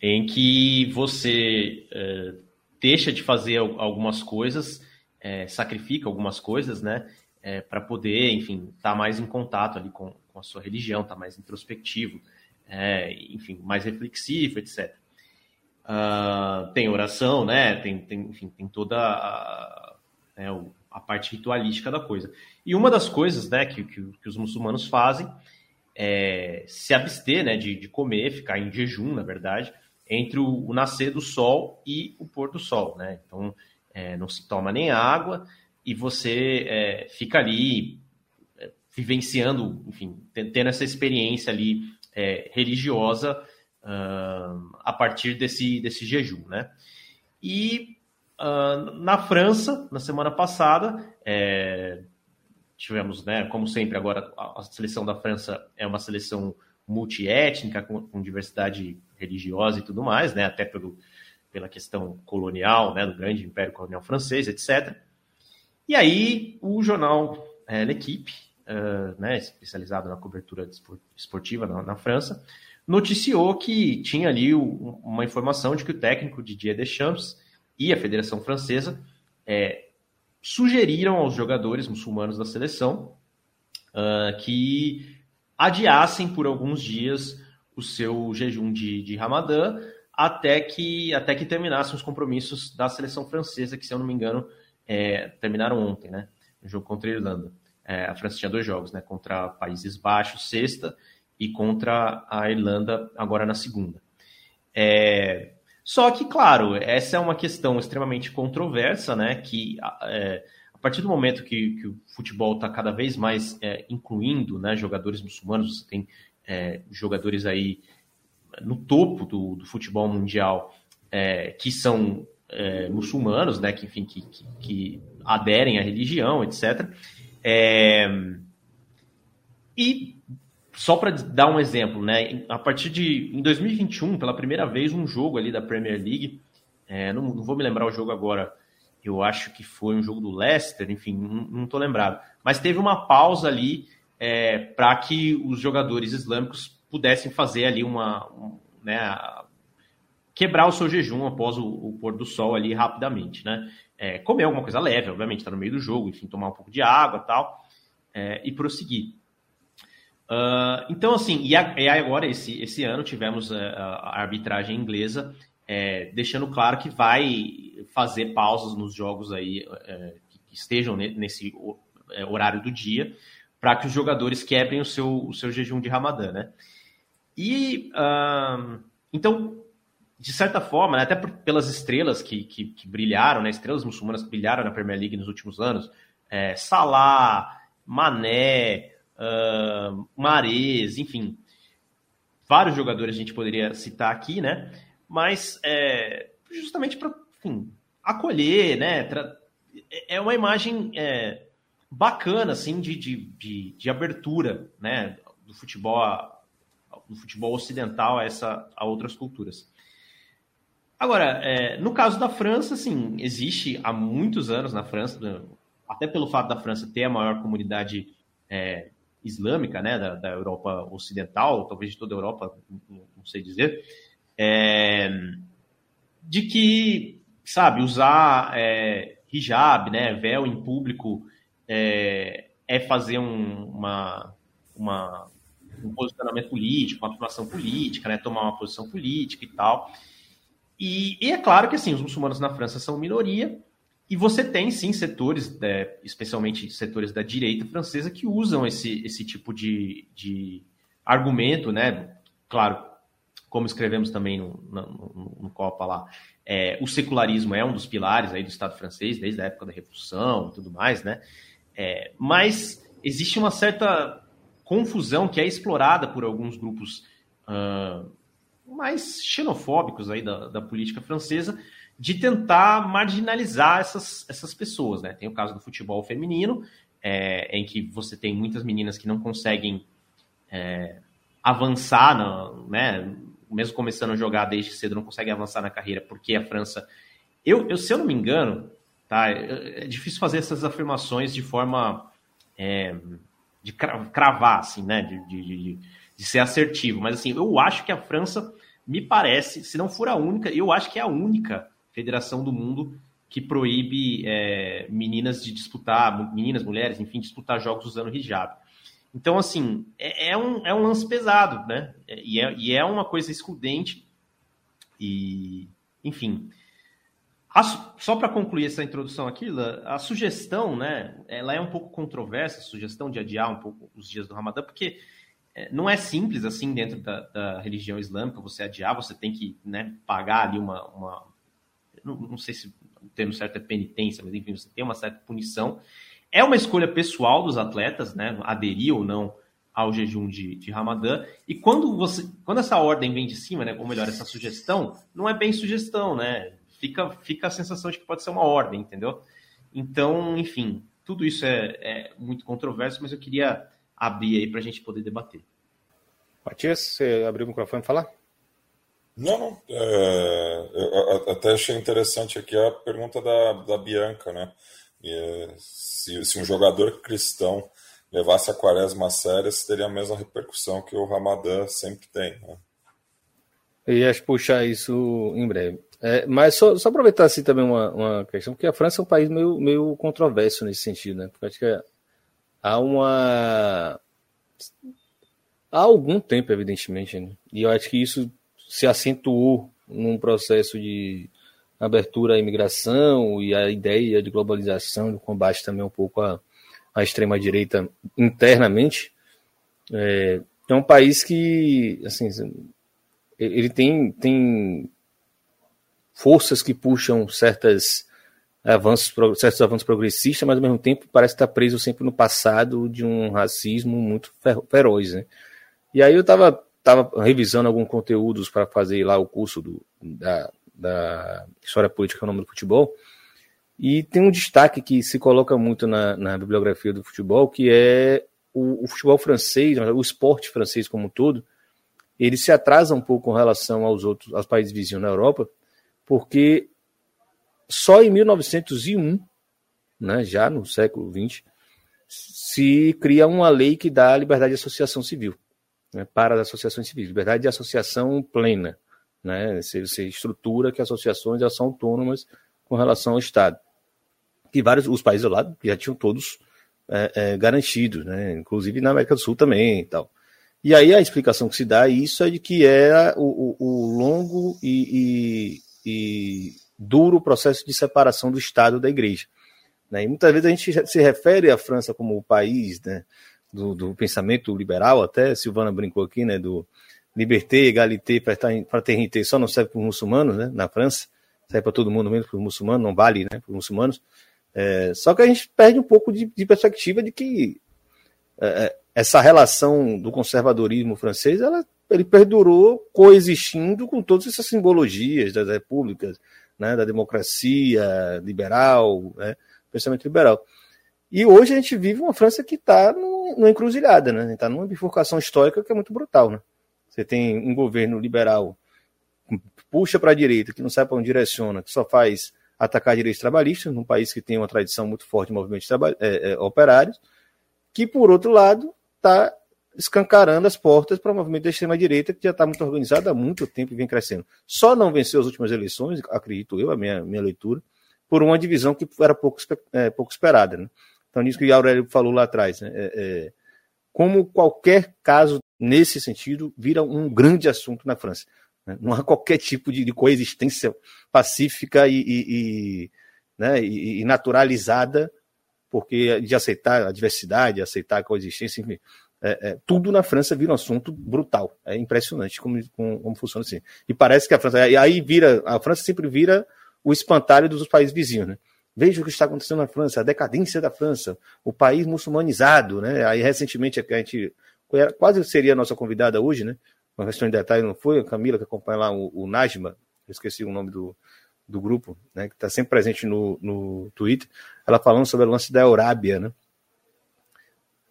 em que você é, deixa de fazer algumas coisas, é, sacrifica algumas coisas, né? É, para poder, enfim, estar tá mais em contato ali com, com a sua religião, está mais introspectivo, é, enfim, mais reflexivo, etc. Uh, ah, tem oração, né? Tem, tem, enfim, tem toda a, né, a, parte ritualística da coisa. E uma das coisas, né, que, que, que os muçulmanos fazem é se abster, né, de, de comer, ficar em jejum, na verdade, entre o, o nascer do sol e o pôr do sol, né? Então, é, não se toma nem água e você é, fica ali vivenciando, enfim, tendo essa experiência ali é, religiosa uh, a partir desse, desse jejum, né? E uh, na França, na semana passada, é, tivemos, né, como sempre, agora a, seleção da França é uma seleção multiétnica, com, com, diversidade religiosa e tudo mais, né, até pelo, pela questão colonial, né, do grande império colonial francês, etc. E aí o jornal é, L'Equipe, né, especializado na cobertura esportiva na, na, França, noticiou que tinha ali o, uma informação de que o técnico Didier Deschamps e a Federação Francesa é, sugeriram aos jogadores muçulmanos da seleção uh, que adiassem por alguns dias o seu jejum de, de Ramadã até que, até que terminassem os compromissos da seleção francesa, que, se eu não me engano, é, terminaram ontem, né? No jogo contra a Irlanda. É, a França tinha dois jogos, né? Contra Países Baixos, sexta, e contra a Irlanda, agora na segunda. É, só que, claro, essa é uma questão extremamente controversa, né? Que é, a partir do momento que, que o futebol está cada vez mais é, incluindo né, jogadores muçulmanos, você tem é, jogadores aí no topo do, do futebol mundial é, que são muçulmanos, né? Que, enfim, que, que, que aderem à religião, etc. É, e só para dar um exemplo, né? A partir de em 2021, pela primeira vez, um jogo ali da Premier League, é, não, não, vou me lembrar o jogo agora. Eu acho que foi um jogo do Leicester, enfim, não estou lembrado. Mas teve uma pausa ali é, para que os jogadores islâmicos pudessem fazer ali uma, um, né, quebrar o seu jejum após o, o, pôr do sol ali rapidamente, né? É, comer alguma coisa leve, obviamente, está no meio do jogo, enfim, tomar um pouco de água tal, é, e prosseguir. Uh, então, assim, e, agora, esse, esse ano, tivemos a, a arbitragem inglesa é, deixando claro que vai fazer pausas nos jogos aí é, que estejam nesse é, horário do dia, para que os jogadores quebrem o seu, o seu jejum de Ramadã, né? E, uh, então, de certa forma, né, até por, pelas estrelas que, que, que, brilharam, né, estrelas muçulmanas que brilharam na Premier League nos últimos anos, é, Salah, Mané, uh, Mares, enfim, vários jogadores a gente poderia citar aqui, né? Mas é, justamente para acolher, né? É uma imagem é, bacana, assim, de, de, de, de, abertura, né? Do futebol, do futebol ocidental a, essa, a outras culturas. Agora, é, no caso da França, assim, existe há muitos anos na França, até pelo fato da França ter a maior comunidade é, islâmica, né, da, da, Europa Ocidental, talvez de toda a Europa, não, não sei dizer, é, de que, sabe, usar é, hijab, né, véu em público, é, é fazer um, uma, uma, um posicionamento político, uma afirmação política, né, tomar uma posição política e tal. E, e, é claro que assim, os muçulmanos na França são minoria, e você tem sim setores, é, especialmente setores da direita francesa, que usam esse, esse tipo de, de argumento, né? Claro, como escrevemos também no, no, no Copa lá, é, o secularismo é um dos pilares aí do Estado francês, desde a época da Revolução e tudo mais, né? É, mas existe uma certa confusão que é explorada por alguns grupos uh, mais xenofóbicos aí da, da política francesa, de tentar marginalizar essas, essas pessoas, né? Tem o caso do futebol feminino, é, em que você tem muitas meninas que não conseguem é, avançar, no, né? Mesmo começando a jogar desde cedo, não conseguem avançar na carreira, porque a França. Eu, eu se eu não me engano, tá? É, é difícil fazer essas afirmações de forma é, de cravar, assim, né? De, de, de, de ser assertivo, mas assim, eu acho que a França me parece, se não for a única, eu acho que é a única federação do mundo que proíbe é, meninas de disputar, meninas, mulheres, enfim, disputar jogos usando hijab. Então, assim, é, é um, é um lance pesado, né? E é, e é uma coisa excludente. E, enfim. A, só para concluir essa introdução aqui, a sugestão, né? Ela é um pouco controversa, a sugestão de adiar um pouco os dias do Ramadã, porque é, não é simples assim dentro da, da, religião islâmica você adiar, você tem que né, pagar ali uma, uma, não, não sei se o termo certo é penitência, mas enfim, você tem uma certa punição. É uma escolha pessoal dos atletas, né? Aderir ou não ao jejum de, de Ramadã. E quando você, quando essa ordem vem de cima, né? Ou melhor, essa sugestão, não é bem sugestão, né? fica, fica a sensação de que pode ser uma ordem, entendeu? Então, enfim, tudo isso é, é muito controverso, mas eu queria abrir aí para a gente poder debater. Matias, você abriu o microfone para falar? Não, não. É, eu até achei interessante aqui a pergunta da, da Bianca, né? É, se, se um jogador cristão levasse a quaresma a sério, teria a mesma repercussão que o Ramadã sempre tem. Né? Eu ia puxar isso em breve. É, mas só, só, aproveitar assim também uma, uma questão, porque a França é um país meio, meio controverso nesse sentido, né? Porque acho que há uma. Há algum tempo, evidentemente, né? e eu acho que isso se acentuou num processo de abertura à imigração e a ideia de globalização, de combate também um pouco à, à extrema-direita internamente. É, é um país que, assim, ele tem, tem forças que puxam certas avanços, certos avanços progressistas, mas ao mesmo tempo parece estar preso sempre no passado de um racismo muito feroz, né? E aí eu estava tava revisando alguns conteúdos para fazer lá o curso do, da, da História Política no nome do futebol, e tem um destaque que se coloca muito na, na bibliografia do futebol, que é o, o, futebol francês, o esporte francês como um todo, ele se atrasa um pouco com relação aos outros, aos países vizinhos na Europa, porque só em 1901, né, já no século XX, se cria uma lei que dá liberdade de associação civil, né, para as associações civis, liberdade de associação plena. Né, você, você estrutura que associações já são autônomas com relação ao Estado. E vários, os países ao lado já tinham todos é, é, garantidos, né, inclusive na América do Sul também e tal. E aí a explicação que se dá isso é de que era o, o, o longo e, e, e duro processo de separação do Estado da Igreja. Né? E muitas vezes a gente se refere à França como o país né, do, do, pensamento liberal, até Silvana brincou aqui, né, do liberté, égalité, fraternité, só não serve para os muçulmanos, né, na França, serve para todo mundo, mesmo para os muçulmanos, não vale né, para os muçulmanos. É, só que a gente perde um pouco de, de perspectiva de que é, é essa relação do conservadorismo francês, ela, ele perdurou coexistindo com todas essas simbologias das repúblicas, né, da democracia liberal, né, pensamento liberal. E hoje a gente vive uma França que está numa encruzilhada, né? Está numa bifurcação histórica que é muito brutal, né? Você tem um governo liberal puxa para a direita, que não sabe para onde direciona, que só faz atacar direitos trabalhistas, num país que tem uma tradição muito forte de movimentos é, é, operários, que, por outro lado, está escancarando as portas para o movimento da extrema-direita, que já está muito organizado há muito tempo e vem crescendo. Só não venceu as últimas eleições, acredito eu, a minha, minha leitura, por uma divisão que era pouco, é, pouco esperada. Né? Então, nisso que o Aurélio falou lá atrás, né? é, é, como qualquer caso nesse sentido vira um grande assunto na França. Né? Não há qualquer tipo de, de coexistência pacífica e, e, e, né? e naturalizada porque de aceitar a diversidade, aceitar a coexistência, enfim, é, é, tudo na França vira um assunto brutal. É impressionante como, como, como, funciona assim. E parece que a França. E aí vira. A França sempre vira o espantalho dos países vizinhos, né? Veja o que está acontecendo na França, a decadência da França, o país muçulmanizado, né? Aí recentemente a gente quase seria a nossa convidada hoje, né? Uma questão de detalhe não foi, a Camila que acompanha lá o, o Najma, eu esqueci o nome do, do grupo, né, que está sempre presente no, no Twitter, ela falando sobre o lance da Eurábia, né?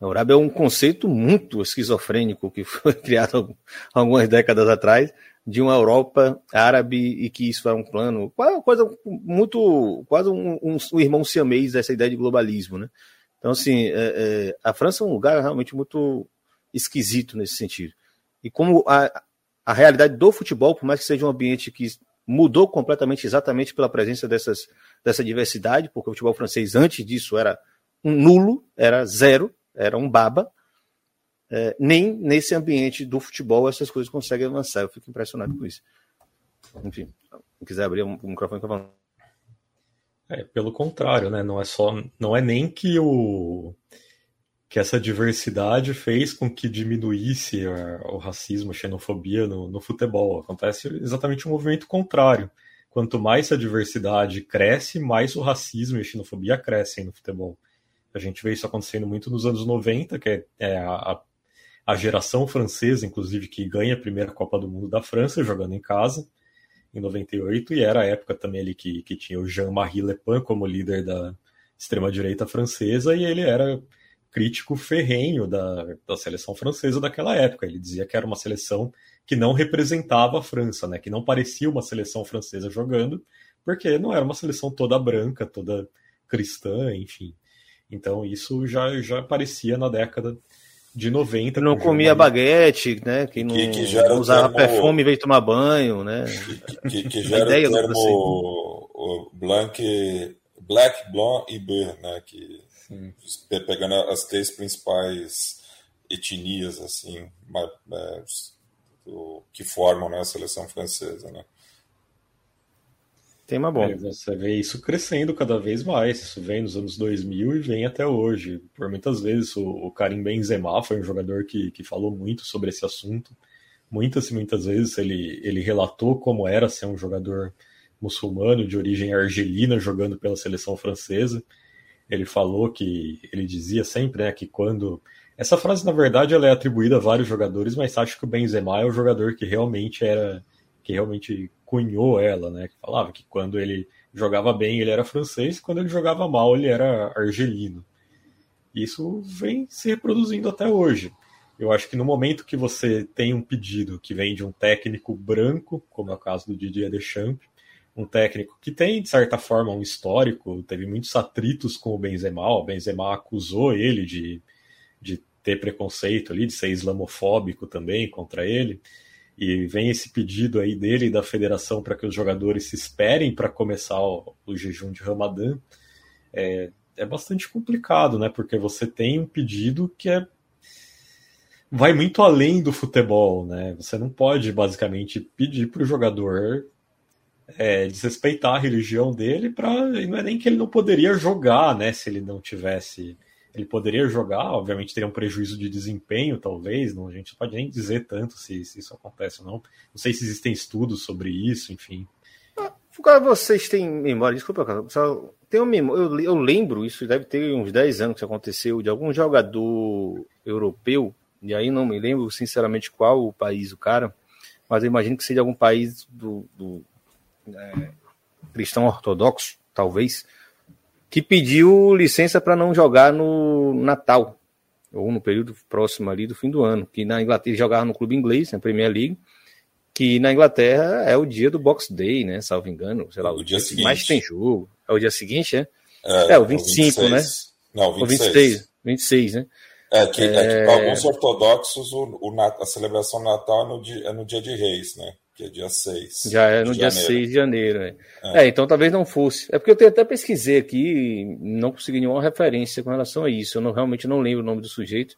A Eurábia é um conceito muito esquizofrênico que foi criado algumas décadas atrás de uma Europa árabe e que isso é um plano, coisa muito, quase um, um, um irmão siamês dessa ideia de globalismo, né? Então, assim, é, é, a França é um lugar realmente muito esquisito nesse sentido. E como a, a realidade do futebol, por mais que seja um ambiente que mudou completamente exatamente pela presença dessas, dessa diversidade, porque o futebol francês antes disso era um nulo, era zero, era um baba. É, nem nesse ambiente do futebol essas coisas conseguem avançar. Eu fico impressionado com isso. Enfim, se quiser abrir o microfone que eu É, pelo contrário, né? Não é só, não é nem que o que essa diversidade fez com que diminuísse o racismo, a xenofobia no, no futebol. Acontece exatamente o um movimento contrário. Quanto mais a diversidade cresce, mais o racismo e a xenofobia crescem no futebol. A gente vê isso acontecendo muito nos anos 90, que é, é a, a geração francesa, inclusive, que ganha a primeira Copa do Mundo da França, jogando em casa. em 98, e era a época também ali que, que tinha o Jean-Marie Le Pen como líder da extrema-direita francesa, e ele era crítico ferrenho da, da seleção francesa daquela época. Ele dizia que era uma seleção que não representava a França, né? que não parecia uma seleção francesa jogando, porque não era uma seleção toda branca, toda cristã, enfim. Então isso já, já aparecia na década de 90. Não comia baguete, né? Que não, que, que não usava termo... perfume em vez de tomar banho, né? Que, que já era o termo assim. blanc, black, blanc e bleu, né? Que, pegando as três principais etnias, assim, é, que formam né, a seleção francesa, né? Tema bom. É, você vê isso crescendo cada vez mais. Isso vem nos anos 2000 e vem até hoje. Por muitas vezes, o, o Karim Benzema foi um jogador que, que falou muito sobre esse assunto. Muitas e muitas vezes ele, ele relatou como era ser um jogador muçulmano de origem argelina jogando pela seleção francesa. Ele falou que ele dizia sempre né, que quando essa frase na verdade ela é atribuída a vários jogadores, mas acho que o Benzema é o jogador que realmente era que realmente cunhou ela, né? Que falava que quando ele jogava bem ele era francês, quando ele jogava mal ele era argelino. Isso vem se reproduzindo até hoje. Eu acho que no momento que você tem um pedido que vem de um técnico branco, como é o caso do Didier Deschamps, um técnico que tem, de certa forma, um histórico, teve muitos atritos com o Benzema, o Benzema acusou ele de, de ter preconceito ali, de ser islamofóbico também contra ele, e vem esse pedido aí dele da federação para que os jogadores se esperem para começar o, o, jejum de Ramadã, é, é bastante complicado, né? Porque você tem um pedido que é vai muito além do futebol, né? Você não pode basicamente pedir para o jogador é, desrespeitar a religião dele para não é nem que ele não poderia jogar, né? Se ele não tivesse ele poderia jogar, obviamente teria um prejuízo de desempenho, talvez, não, a gente não pode nem dizer tanto se, se isso acontece ou não. Não sei se existem estudos sobre isso, enfim. Agora vocês têm memória, desculpa, só tem um eu, eu lembro, isso deve ter uns 10 anos que aconteceu, de algum jogador europeu, e aí não me lembro sinceramente qual o país o cara, mas eu imagino que seja algum país do, do é, cristão ortodoxo, talvez, que pediu licença para não jogar no Natal, ou no período próximo ali do fim do ano, que na Inglaterra jogava no clube inglês, na Premier League, que na Inglaterra é o dia do Box Day, né? Salvo engano, sei lá, o, o dia, dia mais tem jogo. É o dia seguinte, é? É, é o 25, o 26. né? Não, o 26. O 26, 26 né? É que, é... é que para alguns ortodoxos o, o, a celebração do Natal é no, dia, é no dia de Reis, né? Que é dia 6. Já é no dia janeiro. 6 de janeiro. É. É. é. então talvez não fosse. É porque eu até pesquisei aqui não consegui nenhuma referência com relação a isso. Eu não, realmente não lembro o nome do sujeito,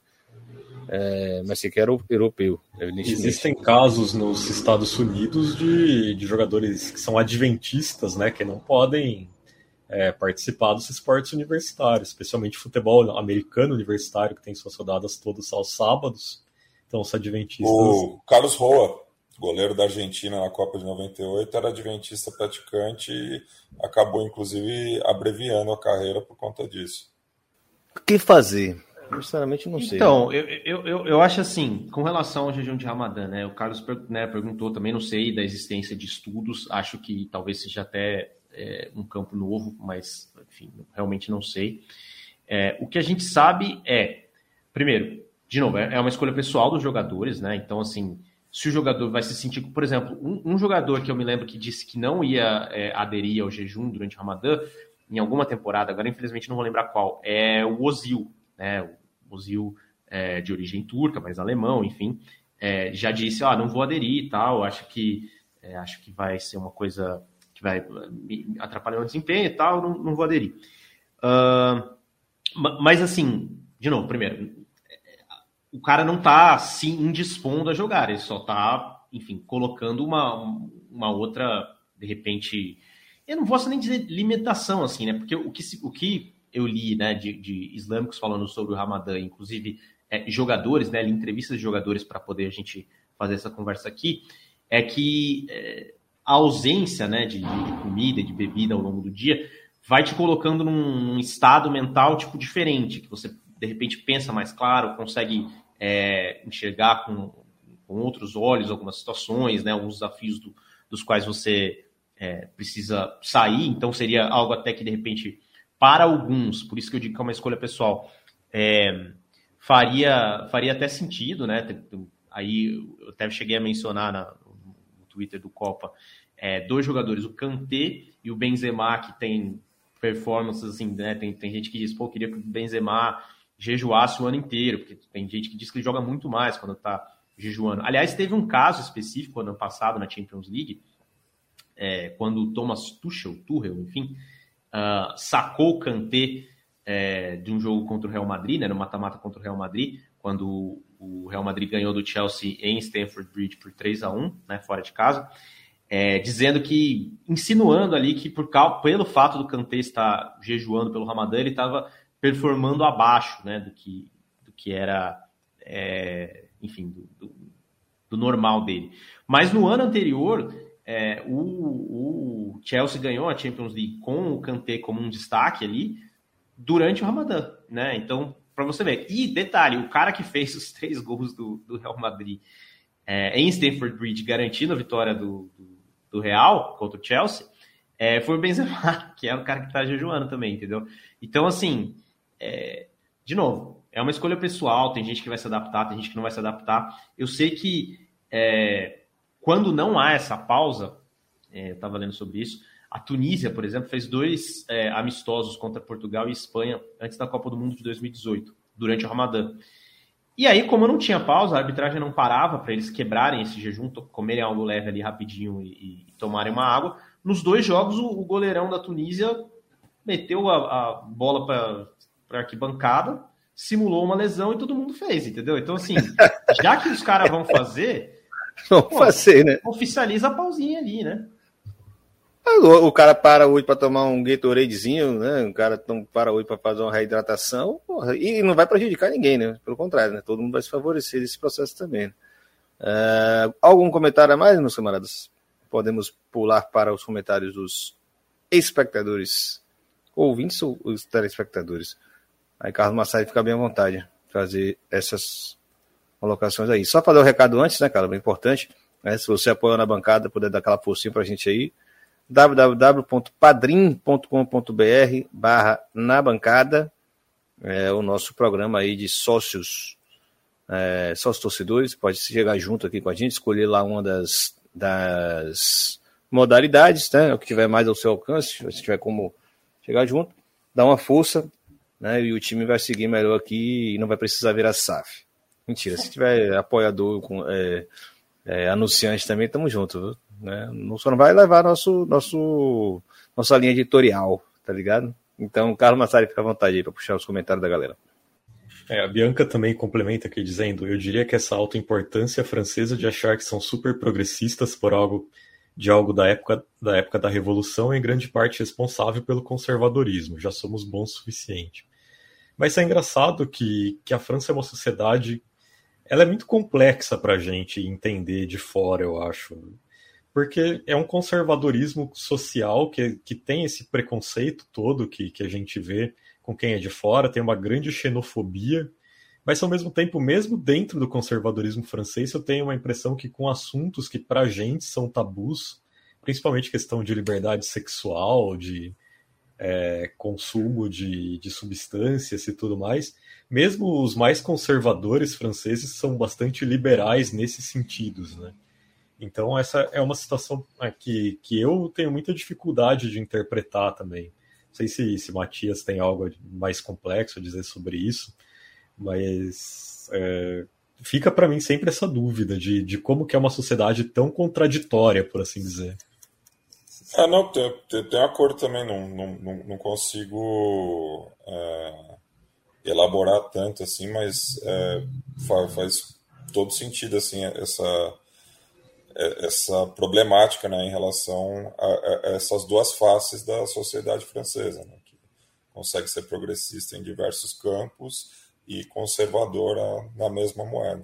é, mas sei que era europeu. Existem casos nos Estados Unidos de, de jogadores que são adventistas, né, que não podem é, participar dos esportes universitários, especialmente futebol americano universitário, que tem suas rodadas todas aos sábados. Então, os adventistas. O Carlos Roa goleiro da Argentina na Copa de 98, era adventista praticante e acabou, inclusive, abreviando a carreira por conta disso. O que fazer? Sinceramente, não sei. Então, eu, eu, eu, eu, acho assim, com relação ao jejum de Ramadã, né? O Carlos né, perguntou também, não sei da existência de estudos, acho que talvez seja até é, um campo novo, mas, enfim, realmente não sei. É, o que a gente sabe é, primeiro, de novo, é, é uma escolha pessoal dos jogadores, né? Então, assim, se o jogador vai se sentir, por exemplo, um, um jogador que eu me lembro que disse que não ia é, aderir ao jejum durante o Ramadã, em alguma temporada, agora infelizmente não vou lembrar qual, é o Ozil, né? O Ozil é, de origem turca, mas alemão, enfim, é, já disse, ah, não vou aderir e tal, acho que é, acho que vai ser uma coisa que vai me atrapalhar o desempenho e tal, não, não vou aderir. Uh, mas assim, de novo, primeiro, o cara não está se indispondo a jogar, ele só está, enfim, colocando uma, uma outra, de repente, eu não posso nem dizer limitação, assim, né? Porque o que, o que eu li, né, de, de islâmicos falando sobre o Ramadã, inclusive é, jogadores, né, entrevistas de jogadores para poder a gente fazer essa conversa aqui, é que é, a ausência, né, de, de comida, de bebida ao longo do dia, vai te colocando num estado mental tipo diferente, que você de repente pensa mais claro, consegue é, enxergar com, com outros olhos algumas situações, né, alguns desafios do, dos quais você é, precisa sair, então seria algo até que de repente, para alguns, por isso que eu digo que é uma escolha pessoal, é, faria, faria até sentido, né? Aí eu até cheguei a mencionar na, no Twitter do Copa é, dois jogadores, o Kanté e o Benzema, que tem performances assim, né? Tem, tem gente que diz, pô, queria que o Benzema jejuasse o ano inteiro, porque tem gente que diz que ele joga muito mais quando tá jejuando. Aliás, teve um caso específico ano passado na Champions League, é, quando o Thomas Tuchel, Tuchel, enfim, uh, sacou o Kanté é, de um jogo contra o Real Madrid, né, no mata-mata contra o Real Madrid, quando o Real Madrid ganhou do Chelsea em Stamford Bridge por 3 a 1 né, fora de casa, é, dizendo que, insinuando ali que por, pelo fato do Kanté estar jejuando pelo Ramadã, ele estava performando abaixo né, do, que, do que era, é, enfim, do, do, do, normal dele. Mas no ano anterior, é, o, o, Chelsea ganhou a Champions League com o Kanté como um destaque ali durante o Ramadã, né? Então, para você ver. E detalhe, o cara que fez os três gols do, do Real Madrid é, em Stamford Bridge, garantindo a vitória do, do, do Real contra o Chelsea, é, foi o Benzema, que é o cara que está jejuando também, entendeu? Então, assim, é, de novo, é uma escolha pessoal, tem gente que vai se adaptar, tem gente que não vai se adaptar. Eu sei que é, quando não há essa pausa, é, eu estava lendo sobre isso, a Tunísia, por exemplo, fez dois é, amistosos contra Portugal e Espanha antes da Copa do Mundo de 2018, durante o Ramadã. E aí, como não tinha pausa, a arbitragem não parava para eles quebrarem esse jejum, comerem algo leve ali rapidinho e, e tomarem uma água. Nos dois jogos, o, o goleirão da Tunísia meteu a, a bola para para arquibancada, simulou uma lesão e todo mundo fez, entendeu? Então, assim, já que os caras vão fazer. Vamos fazer, né? Oficializa a pausinha ali, né? O, cara para hoje para tomar um Gatoradezinho, né? O cara para hoje para fazer uma reidratação, porra, e não vai prejudicar ninguém, né? Pelo contrário, né? Todo mundo vai se favorecer desse processo também. Né? Uh, algum comentário a mais, meus camaradas? Podemos pular para os comentários dos espectadores, ouvintes ou os telespectadores? Aí Carlos Massari fica bem à vontade de fazer essas colocações aí. Só para dar o um recado antes, né, cara? Bem importante. Né? Se você apoia na bancada, puder dar aquela forcinha para a gente aí. www.padrim.com.br barra na bancada é o nosso programa aí de sócios é, sócios torcedores, pode chegar junto aqui com a gente, escolher lá uma das, das modalidades, né, o que tiver mais ao seu alcance, se tiver como chegar junto, dá uma força, né? E o time vai seguir melhor aqui e não vai precisar virar SAF. Mentira, se tiver apoiador, é, é, anunciante também, tamo junto, viu? Né? Não, só não vai levar nosso, nosso, nossa linha editorial, tá ligado? Então, Carlos Massari, fica à vontade aí para puxar os comentários da galera. É, a Bianca também complementa aqui dizendo: Eu diria que essa alta importância francesa de achar que são super progressistas por algo de algo da época da época da Revolução em grande parte responsável pelo conservadorismo. Já somos bons o suficiente. Mas é engraçado que, que a França é uma sociedade. Ela é muito complexa para a gente entender de fora, eu acho. Porque é um conservadorismo social que, que tem esse preconceito todo que, que a gente vê com quem é de fora, tem uma grande xenofobia mas ao mesmo tempo, mesmo dentro do conservadorismo francês, eu tenho uma impressão que com assuntos que para a gente são tabus, principalmente questão de liberdade sexual, de é, consumo de, de substâncias e tudo mais, mesmo os mais conservadores franceses são bastante liberais nesses sentidos, né? Então essa é uma situação que, que eu tenho muita dificuldade de interpretar também. Não sei se, se Matias tem algo mais complexo a dizer sobre isso, mas é, fica para mim sempre essa dúvida de, de como que é uma sociedade tão contraditória, por assim dizer. É, não, tem, tem, tem acordo também, não, não, não consigo é, elaborar tanto assim, mas é, faz, faz, todo sentido assim essa, é, essa problemática né, em relação a, a, essas duas faces da sociedade francesa, né, que consegue ser progressista em diversos campos e conservadora na mesma moeda.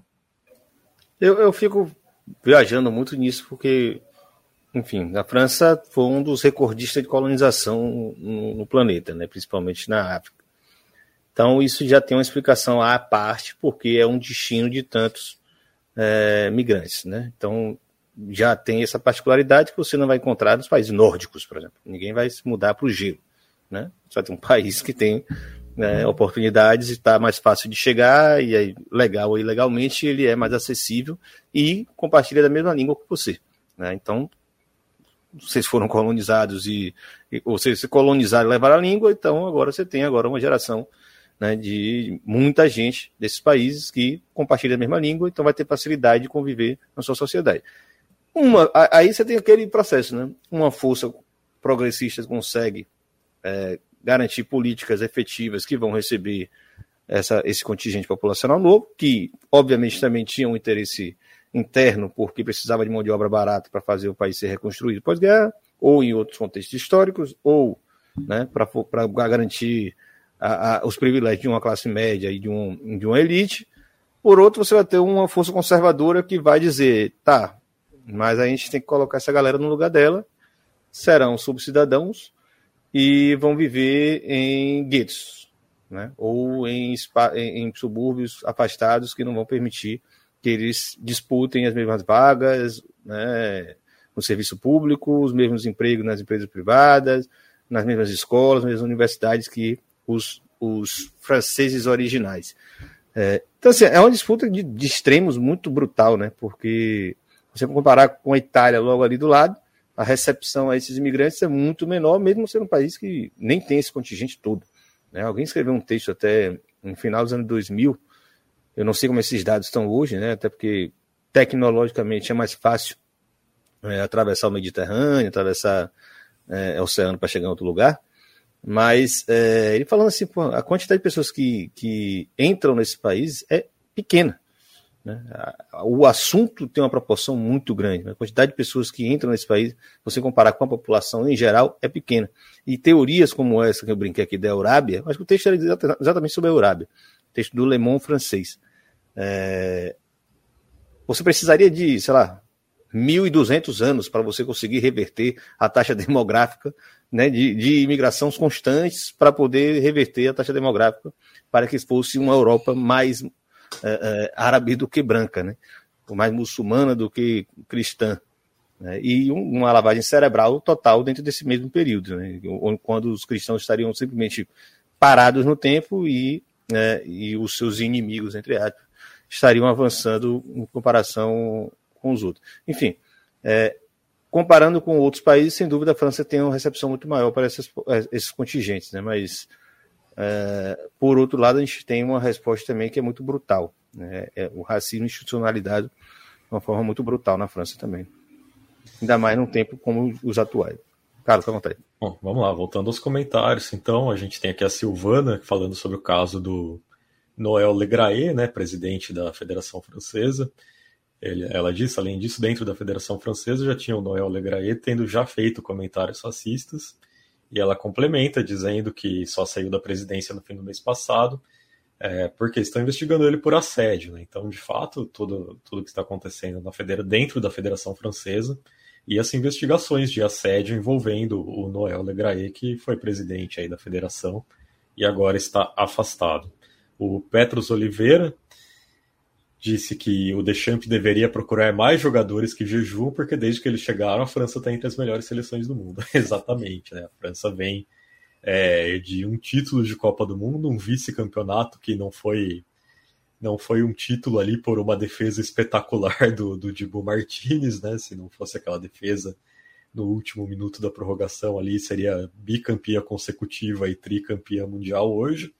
Eu, eu fico viajando muito nisso porque, enfim, a França foi um dos recordistas de colonização no, no planeta, né, principalmente na África. Então isso já tem uma explicação à parte, porque é um destino de tantos é, migrantes, né? Então já tem essa particularidade que você não vai encontrar nos países nórdicos, por exemplo. Ninguém vai se mudar para o gelo. Né? Vai ter um país que tem né, oportunidades e está mais fácil de chegar, e aí, legal ou ilegalmente, ele é mais acessível e compartilha da mesma língua que você. Né? Então, vocês foram colonizados e, e ou vocês se colonizaram e levaram a língua, então agora você tem agora uma geração né, de muita gente desses países que compartilha a mesma língua, então vai ter facilidade de conviver na sua sociedade. Uma, aí você tem aquele processo, né? Uma força progressista consegue é, garantir políticas efetivas que vão receber essa, esse contingente populacional novo, que obviamente também tinha um interesse interno, porque precisava de mão de obra barata para fazer o país ser reconstruído pós-guerra, ou em outros contextos históricos, ou né, para garantir a, a, os privilégios de uma classe média e de, um, de uma elite. Por outro, você vai ter uma força conservadora que vai dizer, tá, mas a gente tem que colocar essa galera no lugar dela, serão subcidadãos e vão viver em guetos, né? ou em, em subúrbios afastados que não vão permitir que eles disputem as mesmas vagas né, no serviço público, os mesmos empregos nas empresas privadas, nas mesmas escolas, nas mesmas universidades que os, os franceses originais. É, então, assim, é uma disputa de, de, extremos muito brutal, né? Porque você comparar com a Itália logo ali do lado, a recepção a esses imigrantes é muito menor, mesmo sendo um país que nem tem esse contingente todo. Né? Alguém escreveu um texto até no final dos anos 2000, eu não sei como esses dados estão hoje, né? Até porque tecnologicamente é mais fácil é, atravessar o Mediterrâneo, atravessar é, o oceano para chegar em outro lugar. Mas é, ele falando assim, a quantidade de pessoas que, que entram nesse país é pequena. Né? O assunto tem uma proporção muito grande. A quantidade de pessoas que entram nesse país, você comparar com a população em geral, é pequena. E teorias como essa que eu brinquei aqui da Eurábia, acho que o texto era exatamente sobre a Eurábia, texto do Le Monde francês. É... Você precisaria de, sei lá, 1.200 anos para você conseguir reverter a taxa demográfica né, de, de imigrações constantes para poder reverter a taxa demográfica para que fosse uma Europa mais é, árabe do que branca, né, mais muçulmana do que cristã. Né, e um, uma lavagem cerebral total dentro desse mesmo período, né, quando os cristãos estariam simplesmente parados no tempo e, né, e os seus inimigos, entre aspas, estariam avançando em comparação com os outros. Enfim, é, comparando com outros países, sem dúvida a França tem uma recepção muito maior para esses, é, esses contingentes, né? mas é, por outro lado a gente tem uma resposta também que é muito brutal. Né? É, o racismo institucionalizado de uma forma muito brutal na França também. Ainda mais num tempo como os atuais. Carlos, fica vontade. Bom, vamos lá, voltando aos comentários. Então, a gente tem aqui a Silvana falando sobre o caso do Noël Legraé, né, presidente da Federação Francesa. Ele, ela disse, além disso, dentro da Federação Francesa já tinha o Noël Legraé tendo já feito comentários racistas, e ela complementa dizendo que só saiu da presidência no fim do mês passado, é, porque estão investigando ele por assédio. Né? Então, de fato, tudo, tudo que está acontecendo na federa dentro da Federação Francesa e as investigações de assédio envolvendo o Noël Legraé, que foi presidente aí da federação e agora está afastado. O Petros Oliveira disse que o Deschamps deveria procurar mais jogadores que jejuam, porque desde que eles chegaram, a França está entre as melhores seleções do mundo. Exatamente, né? A França vem é, de um título de Copa do Mundo, um vice-campeonato que não foi não foi um título ali por uma defesa espetacular do, do Dibu Martinez, né? Se não fosse aquela defesa no último minuto da prorrogação ali, seria bicampeã consecutiva e tricampeã mundial hoje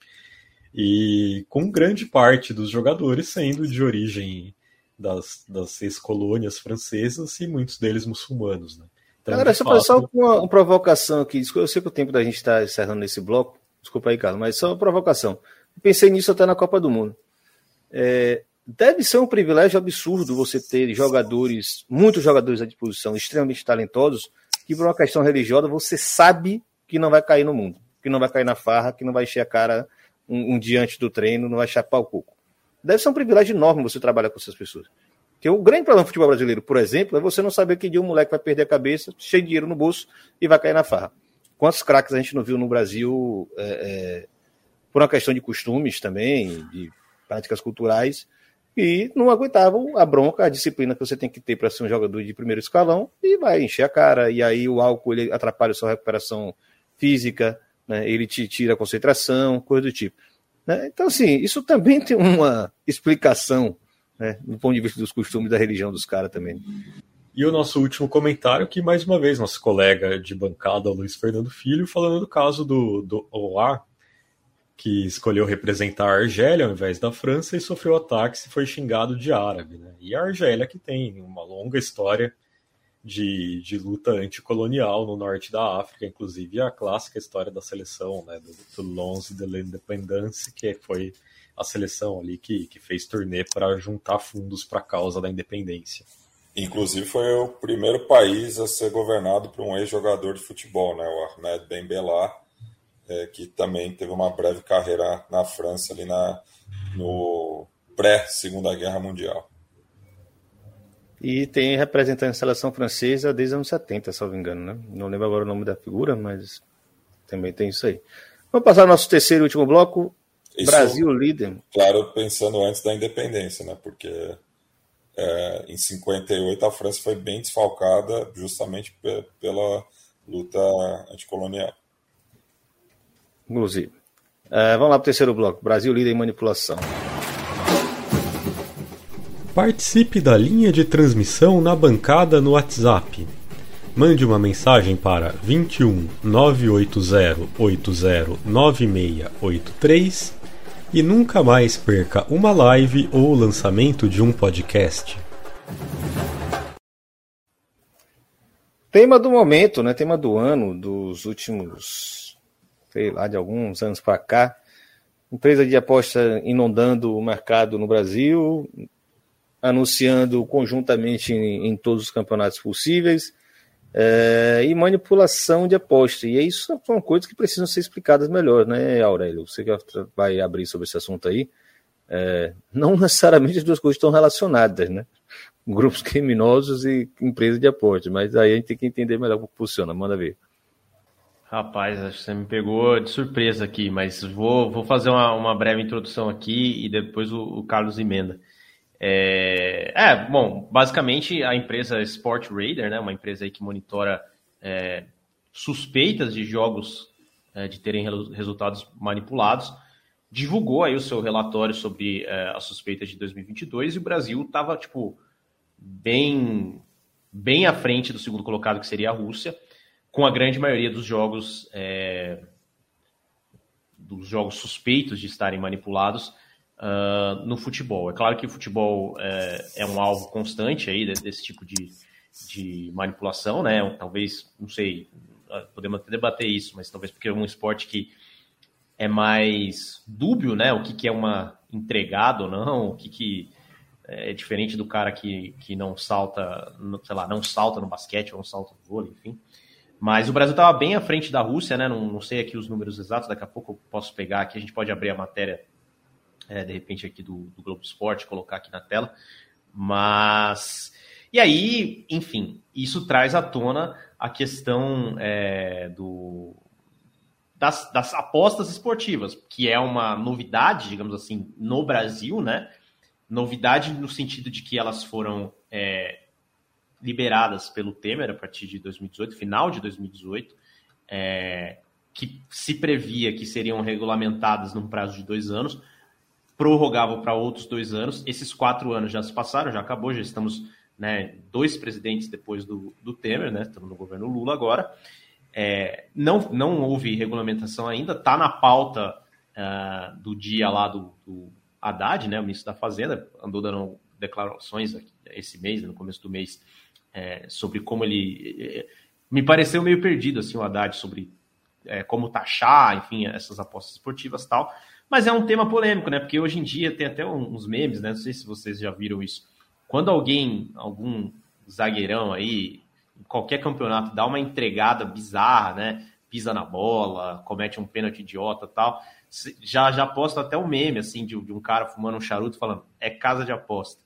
e com grande parte dos jogadores sendo de origem das, das ex-colônias francesas e muitos deles muçulmanos. Né? Então, Cara, só, fato... só uma, uma, provocação aqui. Eu sei que o tempo da gente está encerrando nesse bloco. Desculpa aí, Carlos, mas só uma provocação. Pensei nisso até na Copa do Mundo. É, deve ser um privilégio absurdo você ter jogadores, muitos jogadores à disposição, extremamente talentosos, que por uma questão religiosa você sabe que não vai cair no mundo, que não vai cair na farra, que não vai encher a cara um, um dia antes do treino, não vai chapar o coco. Deve ser um privilégio enorme você trabalhar com essas pessoas. Porque o grande problema do futebol brasileiro, por exemplo, é você não saber que dia um moleque vai perder a cabeça, cheio de dinheiro no bolso e vai cair na farra. Quantos craques a gente não viu no Brasil é, é, por uma questão de costumes também, de práticas culturais, e não aguentavam a bronca, a disciplina que você tem que ter para ser um jogador de primeiro escalão e vai encher a cara. E aí o álcool ele atrapalha a sua recuperação física, né? ele te tira a concentração, coisa do tipo. Né? Então, assim, isso também tem uma explicação né? do ponto de vista dos costumes da religião dos caras também. E o nosso último comentário, que mais uma vez, nosso colega de bancada, Luiz Fernando Filho, falando do caso do, do OA, que escolheu representar a Argélia ao invés da França e sofreu ataques e foi xingado de árabe. Né? E a Argélia, que tem uma longa história de, de luta anticolonial no norte da África, inclusive a clássica história da seleção né, do Toulon de l'Independance, que foi a seleção ali que, que fez turnê para juntar fundos para a causa da independência. Inclusive foi o primeiro país a ser governado por um ex-jogador de futebol, né, o Ahmed Ben Bella, é, que também teve uma breve carreira na França, ali na, no pré-Segunda Guerra Mundial. E tem representante da seleção francesa desde os anos 70, se não me engano, né? Não lembro agora o nome da figura, mas também tem isso aí. Vamos passar ao nosso terceiro e último bloco. Isso, Brasil líder. Claro, pensando antes da independência, né? Porque é, em 58 a França foi bem desfalcada justamente pela luta anticolonial inclusive. Uh, vamos lá para o terceiro bloco. Brasil líder em manipulação. Participe da linha de transmissão na bancada no WhatsApp. Mande uma mensagem para 21 980 80 9683 e nunca mais perca uma live ou o lançamento de um podcast. Tema do momento, né? Tema do ano, dos últimos sei lá, de alguns anos para cá. Empresa de aposta inundando o mercado no Brasil, anunciando conjuntamente em, em todos os campeonatos possíveis, é, e manipulação de aposta. E isso são coisas que precisam ser explicadas melhor, né, Aurélio? Você que vai abrir sobre esse assunto aí. É, não necessariamente as duas coisas estão relacionadas, né? Grupos criminosos e empresas de aposta, mas aí a gente tem que entender melhor como funciona. Manda ver. Rapaz, acho que você me pegou de surpresa aqui, mas vou, vou fazer uma, uma breve introdução aqui e depois o, o Carlos emenda. É, é, bom, basicamente a empresa Sport Radar, né, uma empresa aí que monitora é, suspeitas de jogos é, de terem resultados manipulados, divulgou aí o seu relatório sobre é, as suspeitas de 2022 e o Brasil estava, tipo, bem, bem à frente do segundo colocado, que seria a Rússia com a grande maioria dos jogos é, dos jogos suspeitos de estarem manipulados uh, no futebol. É claro que o futebol é, é, um alvo constante aí desse tipo de, de manipulação, né? Talvez, não sei, podemos até debater isso, mas talvez porque é um esporte que é mais dúbio, né? O que, que é uma entregada ou não, o que, que é diferente do cara que, que não salta, sei lá, não salta no basquete ou não salta no vôlei, enfim. Mas o Brasil estava bem à frente da Rússia, né? Não, não, sei aqui os números exatos, daqui a pouco eu posso pegar aqui, a gente pode abrir a matéria, é, de repente, aqui do, do Globo Esporte, colocar aqui na tela. Mas. E aí, enfim, isso traz à tona a questão é, do, das, das, apostas esportivas, que é uma novidade, digamos assim, no Brasil, né? Novidade no sentido de que elas foram é, liberadas pelo Temer a partir de 2018, final de 2018, é, que se previa que seriam regulamentadas num prazo de dois anos, prorrogavam para outros dois anos. Esses quatro anos já se passaram, já acabou, já estamos né, dois presidentes depois do, do Temer, né, estamos no governo Lula agora. É, não, não houve regulamentação ainda, está na pauta uh, do dia lá do, do Haddad, né, o ministro da Fazenda, andou dando declarações esse mês, no começo do mês, é, sobre como ele. É, me pareceu meio perdido assim, o Haddad sobre é, como taxar, enfim, essas apostas esportivas tal. Mas é um tema polêmico, né? Porque hoje em dia tem até uns memes, né? Não sei se vocês já viram isso. Quando alguém, algum zagueirão aí, em qualquer campeonato, dá uma entregada bizarra, né? Pisa na bola, comete um pênalti idiota tal. Já, já posta até um meme, assim, de, de um cara fumando um charuto falando, é casa de aposta.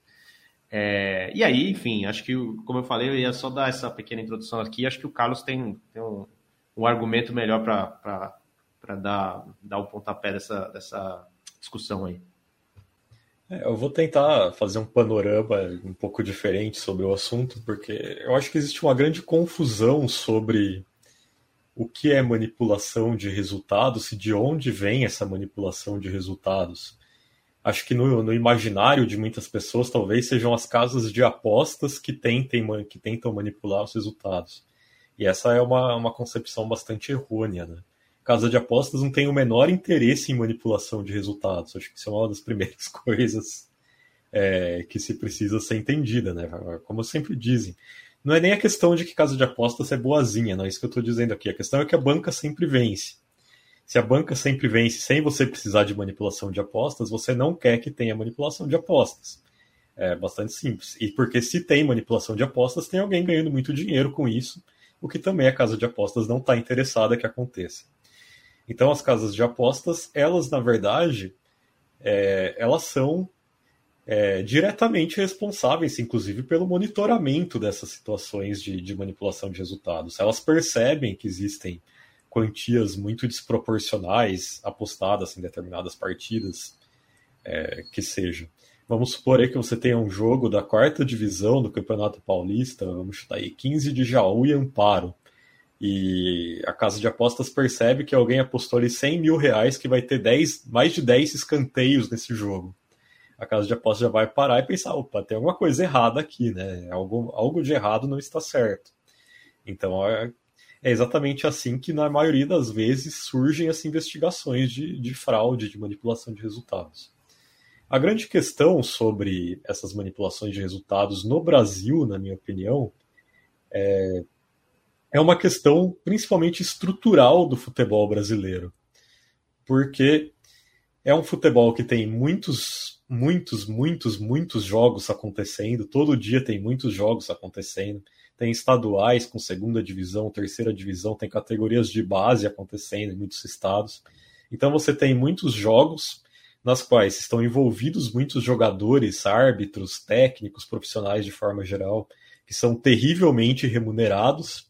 É, e aí, enfim, acho que, como eu falei, eu ia só dar essa pequena introdução aqui. Acho que o Carlos tem, tem um, um argumento melhor para dar, dar o pontapé dessa, dessa discussão aí. É, eu vou tentar fazer um panorama um pouco diferente sobre o assunto, porque eu acho que existe uma grande confusão sobre o que é manipulação de resultados e de onde vem essa manipulação de resultados. Acho que no, no imaginário de muitas pessoas, talvez sejam as casas de apostas que, tentem, que tentam manipular os resultados. E essa é uma, uma concepção bastante errônea. Né? Casa de apostas não tem o menor interesse em manipulação de resultados. Acho que isso é uma das primeiras coisas é, que se precisa ser entendida. Né? Como sempre dizem, não é nem a questão de que casa de apostas é boazinha, não é isso que eu estou dizendo aqui. A questão é que a banca sempre vence. Se a banca sempre vence sem você precisar de manipulação de apostas, você não quer que tenha manipulação de apostas. É bastante simples. E porque se tem manipulação de apostas, tem alguém ganhando muito dinheiro com isso, o que também a casa de apostas não está interessada que aconteça. Então, as casas de apostas, elas, na verdade, é, elas são é, diretamente responsáveis, inclusive, pelo monitoramento dessas situações de, de, manipulação de resultados. Elas percebem que existem quantias muito desproporcionais apostadas em determinadas partidas, é, que seja. Vamos supor aí que você tenha um jogo da quarta divisão do Campeonato Paulista, vamos chutar aí 15 de Jaú e Amparo. E a casa de apostas percebe que alguém apostou ali 100 mil reais que vai ter 10, mais de 10 escanteios nesse jogo a casa de aposta já vai parar e pensar, opa, tem alguma coisa errada aqui, né? Algo, algo de errado não está certo. Então é, é exatamente assim que na maioria das vezes surgem as investigações de, de fraude, de manipulação de resultados. A grande questão sobre essas manipulações de resultados no Brasil, na minha opinião, é, é uma questão principalmente estrutural do futebol brasileiro. Porque é um futebol que tem muitos muitos, muitos, muitos jogos acontecendo. Todo dia tem muitos jogos acontecendo. Tem estaduais com segunda divisão, terceira divisão, tem categorias de base acontecendo em muitos estados. Então você tem muitos jogos nas quais estão envolvidos muitos jogadores, árbitros, técnicos, profissionais de forma geral, que são terrivelmente remunerados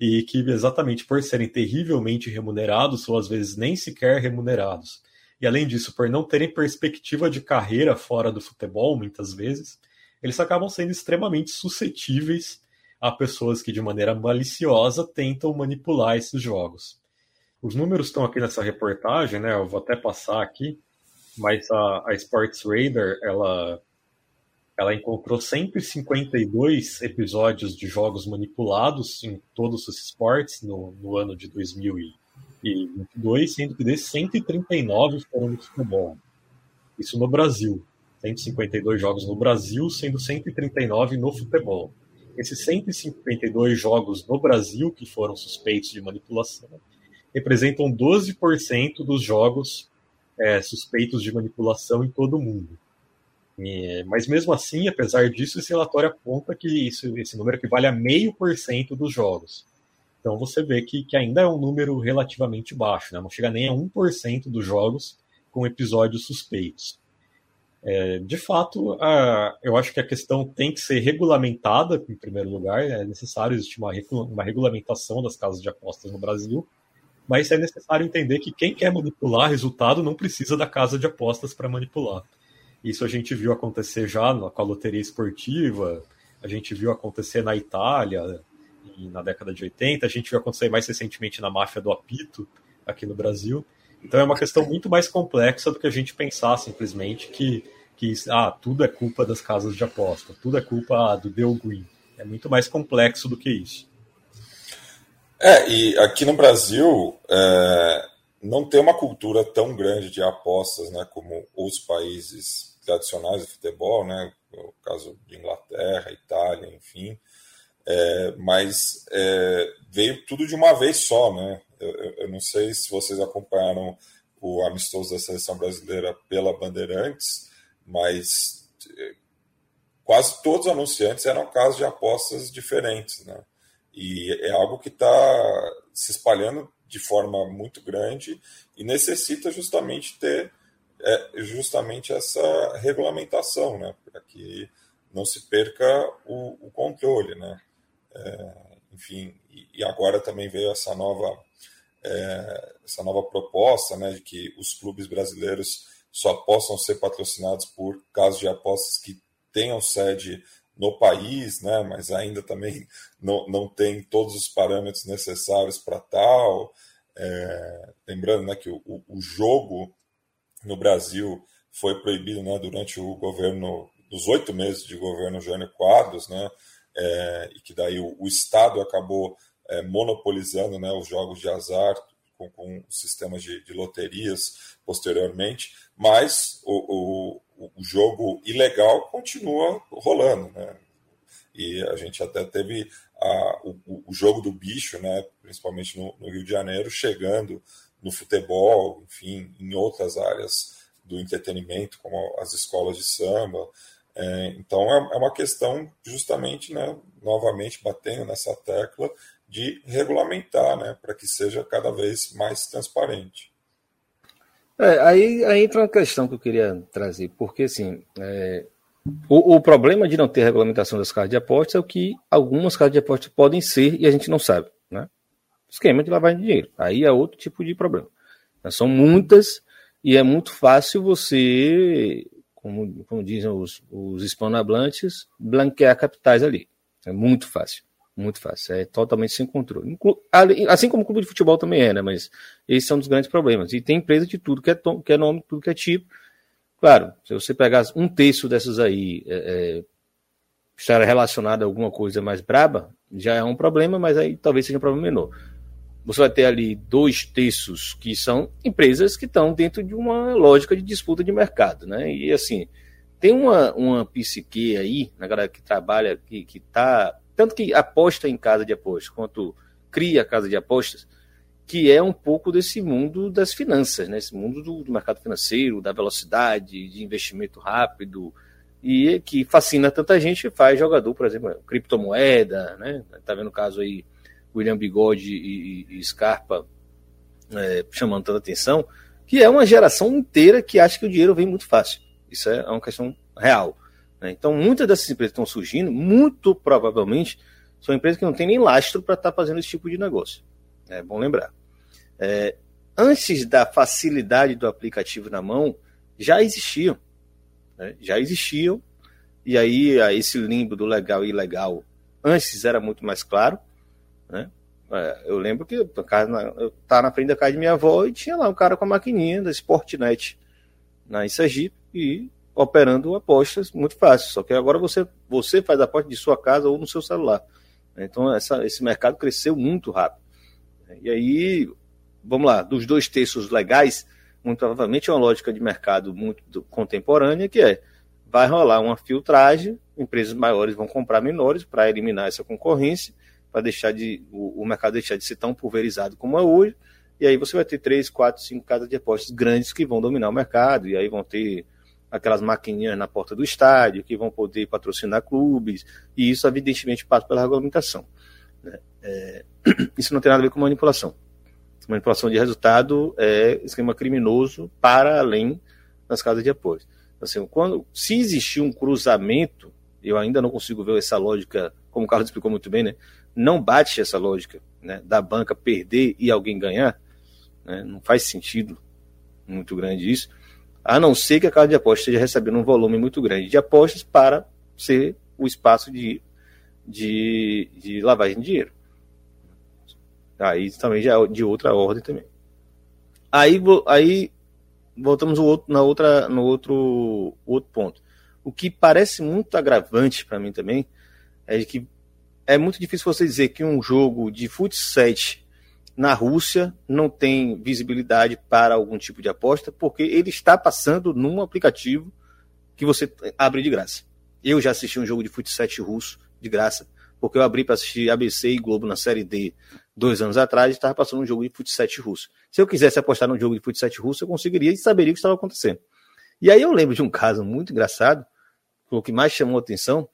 e que, exatamente por serem terrivelmente remunerados, ou às vezes nem sequer remunerados, e além disso, por não terem perspectiva de carreira fora do futebol, muitas vezes, eles acabam sendo extremamente suscetíveis a pessoas que, de maneira maliciosa, tentam manipular esses jogos. Os números estão aqui nessa reportagem, né? Eu vou até passar aqui, mas a, a Sports Radar ela, ela encontrou 152 episódios de jogos manipulados em todos os esportes no, no ano de 2000 22, sendo que desses 139 foram no futebol. Isso no Brasil. 152 jogos no Brasil, sendo 139 no futebol. Esses 152 jogos no Brasil que foram suspeitos de manipulação representam 12% dos jogos é, suspeitos de manipulação em todo o mundo. Mas mesmo assim, apesar disso, esse relatório aponta que isso, esse número equivale a meio por cento dos jogos. Então você vê que, que ainda é um número relativamente baixo, né? não chega nem a 1% dos jogos com episódios suspeitos. É, de fato, a, eu acho que a questão tem que ser regulamentada, em primeiro lugar, é necessário existir uma, uma regulamentação das casas de apostas no Brasil, mas é necessário entender que quem quer manipular resultado não precisa da casa de apostas para manipular. Isso a gente viu acontecer já com a loteria esportiva, a gente viu acontecer na Itália, na década de 80, a gente viu acontecer mais recentemente na máfia do apito aqui no Brasil. Então é uma questão muito mais complexa do que a gente pensar simplesmente que, que ah, tudo é culpa das casas de aposta, tudo é culpa ah, do Dale Green. É muito mais complexo do que isso. É, e aqui no Brasil é, não tem uma cultura tão grande de apostas né, como os países tradicionais de futebol, né, o caso de Inglaterra, Itália, enfim. É, mas é, veio tudo de uma vez só, né? Eu, eu, não sei se vocês acompanharam o amistoso da seleção brasileira pela Bandeirantes, mas é, quase todos os anunciantes eram casos de apostas diferentes, né? E é algo que está se espalhando de forma muito grande e necessita justamente ter é, justamente essa regulamentação, né? Para que não se perca o, o controle, né? É, enfim, e, e, agora também veio essa nova, é, essa nova proposta né, de que os clubes brasileiros só possam ser patrocinados por casos de apostas que tenham sede no país, né, mas ainda também não, não tem todos os parâmetros necessários para tal. É, lembrando né, que o, o jogo no Brasil foi proibido né, durante o governo, dos oito meses de governo Jânio Quadros, né, é, e que daí o, o Estado acabou é, monopolizando né, os jogos de azar com, com sistemas de, de, loterias posteriormente, mas o, o, o, jogo ilegal continua rolando. Né? E a gente até teve a, o, o, jogo do bicho, né, principalmente no, no Rio de Janeiro, chegando no futebol, enfim, em outras áreas do entretenimento, como as escolas de samba. É, então é, é, uma questão justamente, né, novamente batendo nessa tecla de regulamentar, né, para que seja cada vez mais transparente. É, aí, aí entra uma questão que eu queria trazer, porque assim, é, o, o, problema de não ter regulamentação das casas de apostas é o que algumas casas de apostas podem ser e a gente não sabe? Esquema de lavagem de dinheiro. Aí é outro tipo de problema. São muitas e é muito fácil você, como, como dizem os, os hispanohablantes, blanquear capitais ali. É muito fácil. Muito fácil. É totalmente sem controle. Assim como o clube de futebol também é, né? Mas esse é um dos grandes problemas. E tem empresa de tudo que é, que é nome, tudo que é tipo. Claro, se você pegar um terço dessas aí é, é, estar relacionado a alguma coisa mais braba, já é um problema, mas aí talvez seja um problema menor você vai ter ali dois terços que são empresas que estão dentro de uma lógica de disputa de mercado, né? E assim, tem uma, uma psique aí, na galera que trabalha, que, que tá, tanto que aposta em casa de apostas, quanto cria casa de apostas, que é um pouco desse mundo das finanças, né? Esse mundo do, do mercado financeiro, da velocidade, de investimento rápido, e que fascina tanta gente, faz jogador, por exemplo, criptomoeda, né? Tá vendo o caso aí William Bigode e, e Scarpa é, chamando tanta atenção, que é uma geração inteira que acha que o dinheiro vem muito fácil. Isso é uma questão real. Né? Então, muitas dessas empresas que estão surgindo, muito provavelmente, são empresas que não têm nem lastro para estar tá fazendo esse tipo de negócio. É bom lembrar. É, antes da facilidade do aplicativo na mão, já existiam. Né? Já existiam. E aí, esse limbo do legal e ilegal, antes era muito mais claro. Né? É, eu lembro que eu estava na frente da casa de minha avó e tinha lá um cara com a maquininha da Sportnet na Sergipe e operando apostas muito fácil. Só que agora você, você faz a aposta de sua casa ou no seu celular. Então essa, esse mercado cresceu muito rápido. E aí, vamos lá, dos dois terços legais, muito provavelmente é uma lógica de mercado muito contemporânea, que é vai rolar uma filtragem, empresas maiores vão comprar menores para eliminar essa concorrência para deixar de o, o, mercado deixar de ser tão pulverizado como é hoje. E aí você vai ter três, quatro, cinco casas de apostas grandes que vão dominar o mercado, e aí vão ter aquelas maquininhas na porta do estádio que vão poder patrocinar clubes, e isso evidentemente passa pela regulamentação. Né? É, isso não tem nada a ver com manipulação. Manipulação de resultado é esquema criminoso para além das casas de apoio. Assim, quando, se existir um cruzamento, eu ainda não consigo ver essa lógica, como o Carlos explicou muito bem, né? Não bate essa lógica né, da banca perder e alguém ganhar. Né, não faz sentido muito grande isso. A não ser que a casa de apostas esteja recebendo um volume muito grande de apostas para ser o espaço de, de, de lavagem de dinheiro. Aí também já é de outra ordem também. Aí, aí voltamos outro, na outra, no outro, outro ponto. O que parece muito agravante para mim também é que é muito difícil você dizer que um jogo de futsal na Rússia não tem visibilidade para algum tipo de aposta, porque ele está passando num aplicativo que você abre de graça. Eu já assisti um jogo de futsal russo de graça, porque eu abri para assistir ABC e Globo na Série D dois anos atrás e estava passando um jogo de futsal russo. Se eu quisesse apostar num jogo de futsal russo, eu conseguiria e saberia o que estava acontecendo. E aí eu lembro de um caso muito engraçado, o que mais chamou a atenção,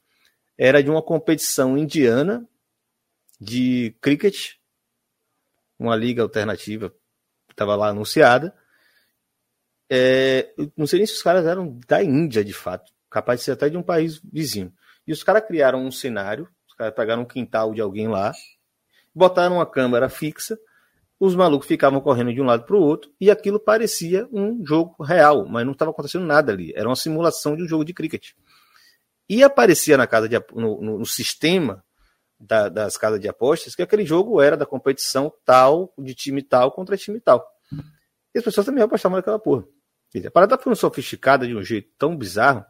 era de uma competição indiana de cricket, uma liga alternativa que estava lá anunciada. É, não sei nem se os caras eram da Índia, de fato, capaz de ser até de um país vizinho. E os caras criaram um cenário, os caras pegaram um quintal de alguém lá, botaram uma câmera fixa os malucos ficavam correndo de um lado para o outro e aquilo parecia um jogo real, mas não estava acontecendo nada ali. Era uma simulação de um jogo de cricket. E aparecia na casa de, no, no, no sistema da, das casas de apostas que aquele jogo era da competição tal, de time tal contra time tal. E as pessoas também apostavam naquela porra. A parada foi sofisticada de um jeito tão bizarro,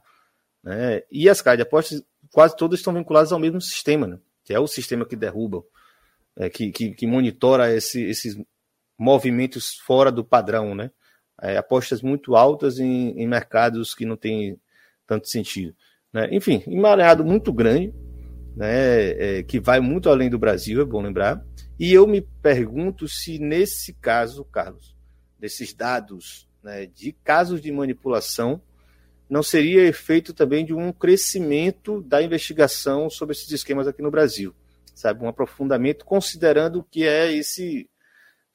né? E as casas de apostas quase todas estão vinculadas ao mesmo sistema, né? Que é o sistema que derruba é, que, que, que, monitora esse, esses movimentos fora do padrão, né? É, apostas muito altas em, em, mercados que não têm tanto sentido. Né? Enfim, emaranhado muito grande, né? É, que vai muito além do Brasil, é bom lembrar. E eu me pergunto se nesse caso, Carlos, desses dados né, de casos de manipulação, não seria efeito também de um crescimento da investigação sobre esses esquemas aqui no Brasil sabe? Um aprofundamento considerando que é esse,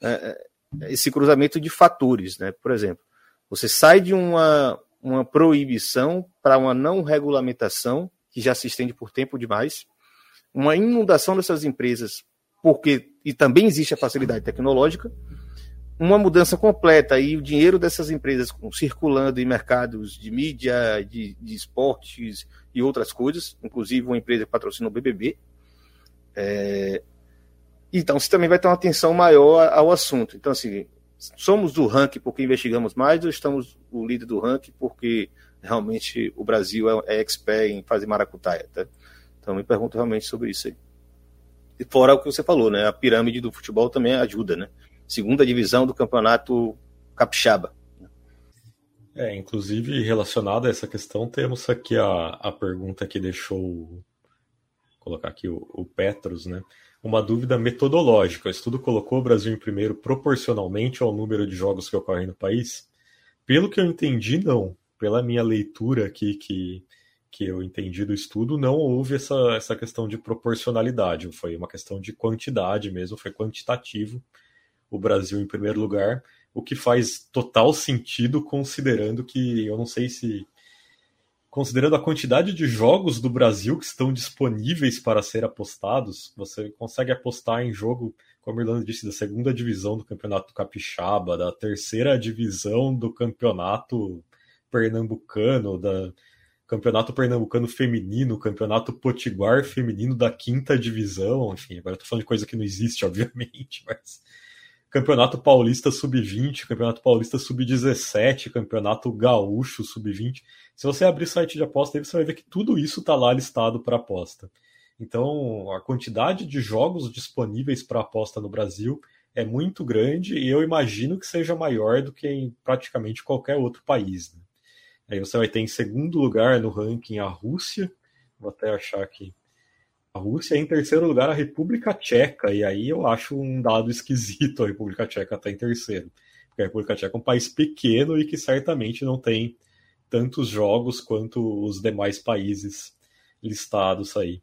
é, é, esse cruzamento de fatores, né? Por exemplo, você sai de uma, uma proibição para uma não regulamentação, que já se estende por tempo demais, uma inundação dessas empresas, porque e também existe a facilidade tecnológica, uma mudança completa e o dinheiro dessas empresas circulando em mercados de mídia, de, de esportes e outras coisas, inclusive uma empresa que patrocina o BBB, é, então, você também vai ter uma atenção maior ao assunto. Então, assim, somos do ranking porque investigamos mais ou estamos o líder do ranking porque realmente o Brasil é, é expert em fazer maracutaia, tá? Então, me pergunto realmente sobre isso aí. E fora o que você falou, né? A pirâmide do futebol também ajuda, né? Segunda divisão do campeonato capixaba. É, inclusive relacionado a essa questão, temos aqui a, a pergunta que deixou colocar aqui o, o Petros, né? Uma dúvida metodológica. O estudo colocou o Brasil em primeiro proporcionalmente ao número de jogos que ocorrem no país? Pelo que eu entendi, não. Pela minha leitura aqui que, que eu entendi do estudo, não houve essa, essa questão de proporcionalidade. Foi uma questão de quantidade mesmo, foi quantitativo. O Brasil em primeiro lugar, o que faz total sentido considerando que eu não sei se considerando a quantidade de jogos do Brasil que estão disponíveis para ser apostados, você consegue apostar em jogo, como a Irlanda disse, da segunda divisão do Campeonato Capixaba, da terceira divisão do Campeonato Pernambucano, da Campeonato Pernambucano Feminino, Campeonato Potiguar Feminino da quinta divisão, enfim, agora eu tô falando de coisa que não existe, obviamente, mas Campeonato Paulista Sub-20, Campeonato Paulista Sub-17, Campeonato Gaúcho Sub-20. Se você abrir site de aposta, aí você vai ver que tudo isso está lá listado para aposta. Então, a quantidade de jogos disponíveis para aposta no Brasil é muito grande e eu imagino que seja maior do que em praticamente qualquer outro país. Né? Aí você vai ter em segundo lugar no ranking a Rússia, vou até achar aqui a Rússia, em terceiro lugar, a República Tcheca, e aí eu acho um dado esquisito a República Tcheca estar tá em terceiro. Porque a República Tcheca é um país pequeno e que certamente não tem tantos jogos quanto os demais países listados aí.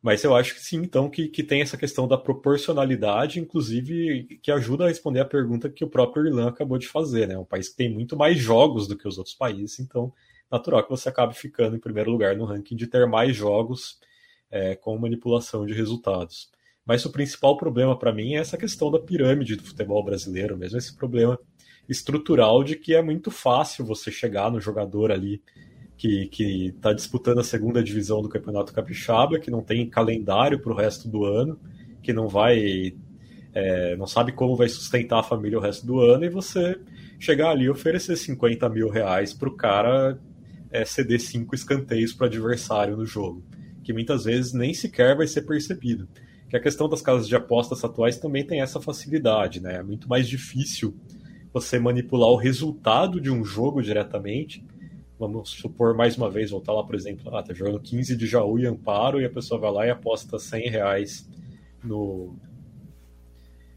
Mas eu acho que sim, então, que, que tem essa questão da proporcionalidade, inclusive, que ajuda a responder a pergunta que o próprio Irlanda acabou de fazer, né? É um país que tem muito mais jogos do que os outros países, então, natural que você acabe ficando em primeiro lugar no ranking de ter mais jogos é, com manipulação de resultados. Mas o principal problema para mim é essa questão da pirâmide do futebol brasileiro, mesmo esse problema estrutural de que é muito fácil você chegar no jogador ali que está disputando a segunda divisão do Campeonato Capixaba, que não tem calendário para o resto do ano, que não vai. É, não sabe como vai sustentar a família o resto do ano, e você chegar ali e oferecer 50 mil reais para o cara é, ceder cinco escanteios para o adversário no jogo que muitas vezes nem sequer vai ser percebido. Que a questão das casas de apostas atuais também tem essa facilidade, né? É muito mais difícil você manipular o resultado de um jogo diretamente. Vamos supor, mais uma vez, voltar lá, por exemplo, ah, tá jogando 15 de Jaú e Amparo, e a pessoa vai lá e aposta 100 reais no,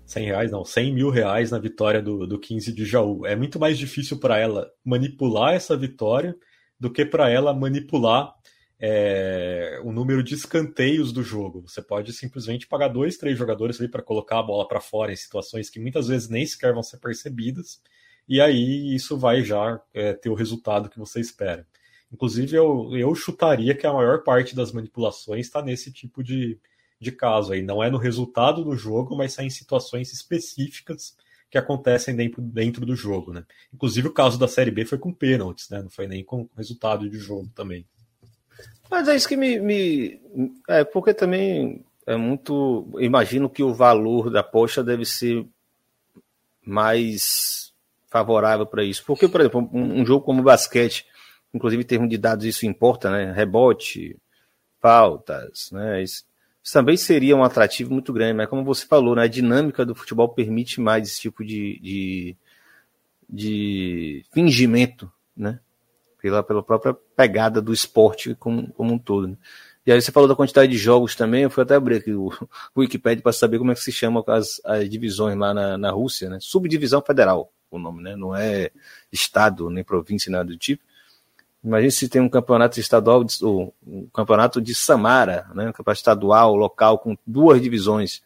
100 reais, não, 100 mil reais na vitória do, do 15 de Jaú. É muito mais difícil para ela manipular essa vitória do que para ela manipular é, o número de escanteios do jogo. Você pode simplesmente pagar dois, três jogadores ali para colocar a bola para fora em situações que muitas vezes nem sequer vão ser percebidas, e aí isso vai já é, ter o resultado que você espera. Inclusive, eu, eu chutaria que a maior parte das manipulações está nesse tipo de, de caso aí. Não é no resultado do jogo, mas são em situações específicas que acontecem dentro, dentro do jogo, né? Inclusive o caso da Série B foi com pênaltis, né? Não foi nem com resultado de jogo também. Mas é isso que me. me é porque também é muito. Imagino que o valor da poxa deve ser mais favorável para isso. Porque, por exemplo, um, um, jogo como o basquete, inclusive em termos de dados, isso importa, né? Rebote, faltas, né? Isso, isso também seria um atrativo muito grande, mas como você falou, né, a dinâmica do futebol permite mais esse tipo de, de, de fingimento, né? Pela, pela própria pegada do esporte como, como um todo. Né? E aí você falou da quantidade de jogos também, eu fui até abrir aqui o, o Wikipedia para saber como é que se chama as, as divisões lá na, na Rússia, né? Subdivisão Federal, o nome, né? Não é estado, nem província, nada do tipo. Imagina se tem um campeonato estadual, ou um campeonato de Samara, né, um campeonato estadual, local, com duas divisões.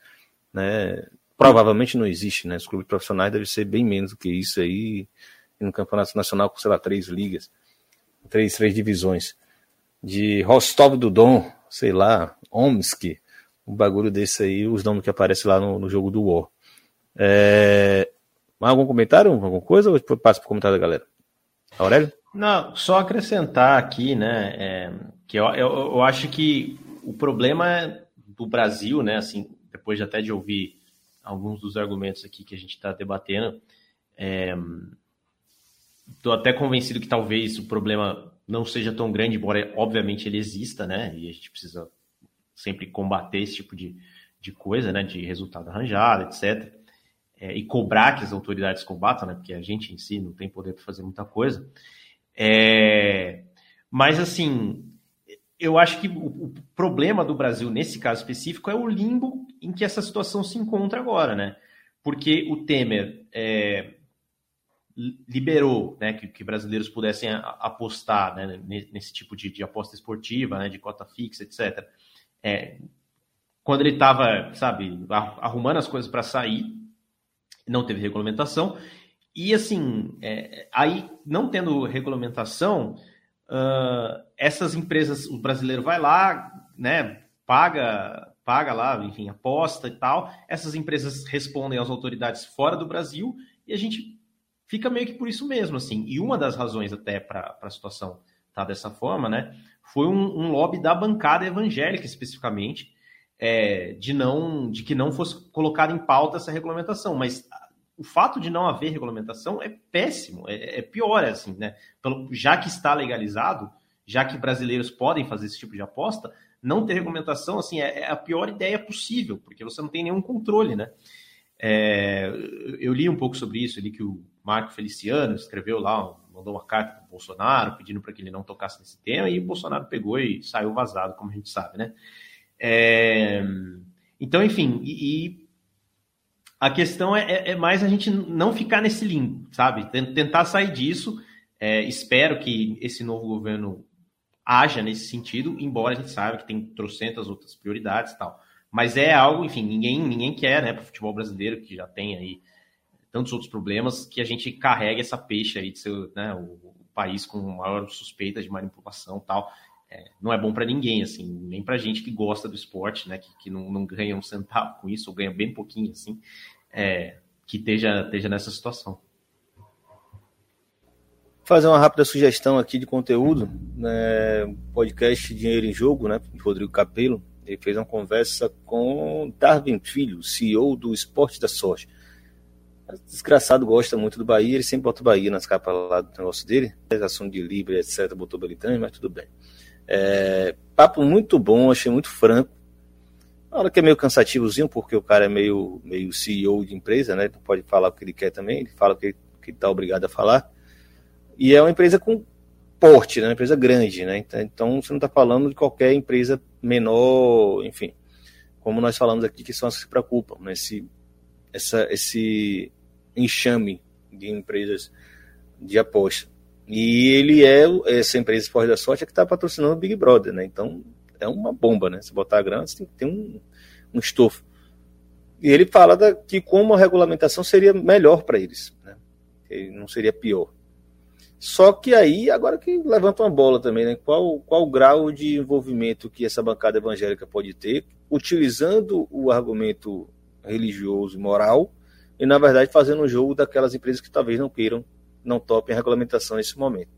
Né, provavelmente não existe, né? Os clubes profissionais devem ser bem menos do que isso aí. E no campeonato nacional, com, sei lá, três ligas, três, três divisões. De Rostov do Don, sei lá, Omsk, um bagulho desse aí, os nomes que aparecem lá no, no jogo do War. É... Algum comentário? Alguma coisa? Ou passo para o comentário da galera? Aurélio? Não, só acrescentar aqui, né, é, que eu, eu, eu, acho que o problema do Brasil, né, assim, depois de até de ouvir alguns dos argumentos aqui que a gente está debatendo, estou até convencido que talvez o problema não seja tão grande, embora obviamente ele exista, né, e a gente precisa sempre combater esse tipo de, de coisa, né, de resultado arranjado, etc., é, e cobrar que as autoridades combatam, né, porque a gente em si não tem poder para fazer muita coisa, é, mas, assim, eu acho que o, o, problema do Brasil, nesse caso específico, é o limbo em que essa situação se encontra agora, né? Porque o Temer é, liberou né, que, que, brasileiros pudessem apostar né, nesse tipo de, de, aposta esportiva, né, de cota fixa, etc. É, quando ele estava, sabe, arrumando as coisas para sair, não teve regulamentação, e assim, é, aí não tendo regulamentação, uh, essas empresas, o brasileiro vai lá, né, paga, paga lá, enfim, aposta e tal. Essas empresas respondem às autoridades fora do Brasil e a gente fica meio que por isso mesmo, assim. E uma das razões até para a situação tá dessa forma, né, foi um, um lobby da bancada evangélica especificamente, é, de não, de que não fosse colocada em pauta essa regulamentação, mas o fato de não haver regulamentação é péssimo, é, é pior, assim, né? Pelo, já que está legalizado, já que brasileiros podem fazer esse tipo de aposta, não ter regulamentação, assim, é, é a pior ideia possível, porque você não tem nenhum controle, né? É, eu li um pouco sobre isso, li que o Marco Feliciano escreveu lá, mandou uma carta para o Bolsonaro pedindo para que ele não tocasse nesse tema, e o Bolsonaro pegou e saiu vazado, como a gente sabe, né? É, então, enfim, e, e a questão é, é, é, mais a gente não ficar nesse limbo, sabe? Tentar sair disso. É, espero que esse novo governo haja nesse sentido, embora a gente saiba que tem trocentas outras prioridades e tal. Mas é algo, enfim, ninguém, ninguém quer, né, para o futebol brasileiro, que já tem aí tantos outros problemas, que a gente carregue essa peixe aí de ser né, o, o país com maior suspeita de manipulação e tal. É, não é bom para ninguém, assim, nem para gente que gosta do esporte, né, que, que não, não ganha um centavo com isso, ou ganha bem pouquinho, assim é, que esteja, esteja nessa situação. Fazer uma rápida sugestão aqui de conteúdo, né, podcast Dinheiro em Jogo, né, de Rodrigo Capello, ele fez uma conversa com Darwin Filho, CEO do Esporte da Sorte. Desgraçado gosta muito do Bahia, ele sempre bota o Bahia nas capas lá do negócio dele, ação de Libra, etc, botou Belitani, mas tudo bem. É, papo muito bom, achei muito franco, na hora que é meio cansativozinho, porque o cara é meio, meio CEO de empresa, né? Pode falar o que ele quer também, ele fala o que está obrigado a falar. E é uma empresa com porte, né? Uma empresa grande, né? Então, então você não está falando de qualquer empresa menor, enfim. Como nós falamos aqui, que são as que se preocupam, né? Esse, essa, esse enxame de empresas de aposta. E ele é essa empresa Esporte da Sorte é que está patrocinando o Big Brother, né? Então é uma bomba, né? Se botar a grana, você tem que ter um, um estofo. E ele fala da, que como a regulamentação seria melhor para eles, né? Não seria pior. Só que aí, agora que levanta uma bola também, né? Qual, qual o grau de envolvimento que essa bancada evangélica pode ter? utilizando o argumento religioso e moral e, na verdade, fazendo um jogo daquelas empresas que talvez não queiram, não topem a regulamentação nesse momento.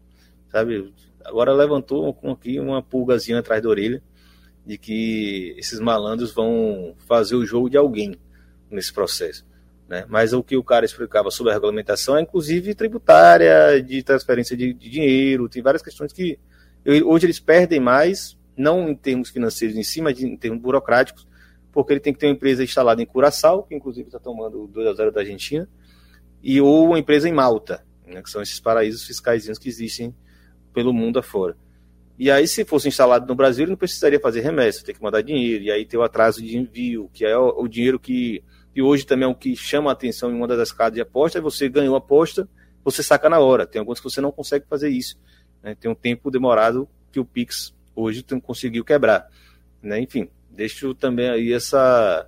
Sabe? Agora levantou aqui uma pulgazinha atrás da orelha de que esses malandros vão fazer o jogo de alguém nesse processo. Né? Mas o que o cara explicava sobre a regulamentação é, inclusive, tributária, de transferência de, de dinheiro, tem várias questões que hoje eles perdem mais, não em termos financeiros em si, mas em termos burocráticos, porque ele tem que ter uma empresa instalada em Curaçao, que inclusive está tomando 2 a 0 da Argentina, e ou uma empresa em Malta, né, que são esses paraísos fiscais que existem pelo mundo afora. E aí, se fosse instalado no Brasil, ele não precisaria fazer remessa, ter que mandar dinheiro, e aí ter o atraso de envio, que é o, o dinheiro que. E hoje também é o que chama a atenção em uma das casas de aposta, é você ganhou a aposta, você saca na hora. Tem alguns que você não consegue fazer isso. Né? Tem um tempo demorado que o Pix hoje conseguiu quebrar. Né? Enfim, deixo também aí essa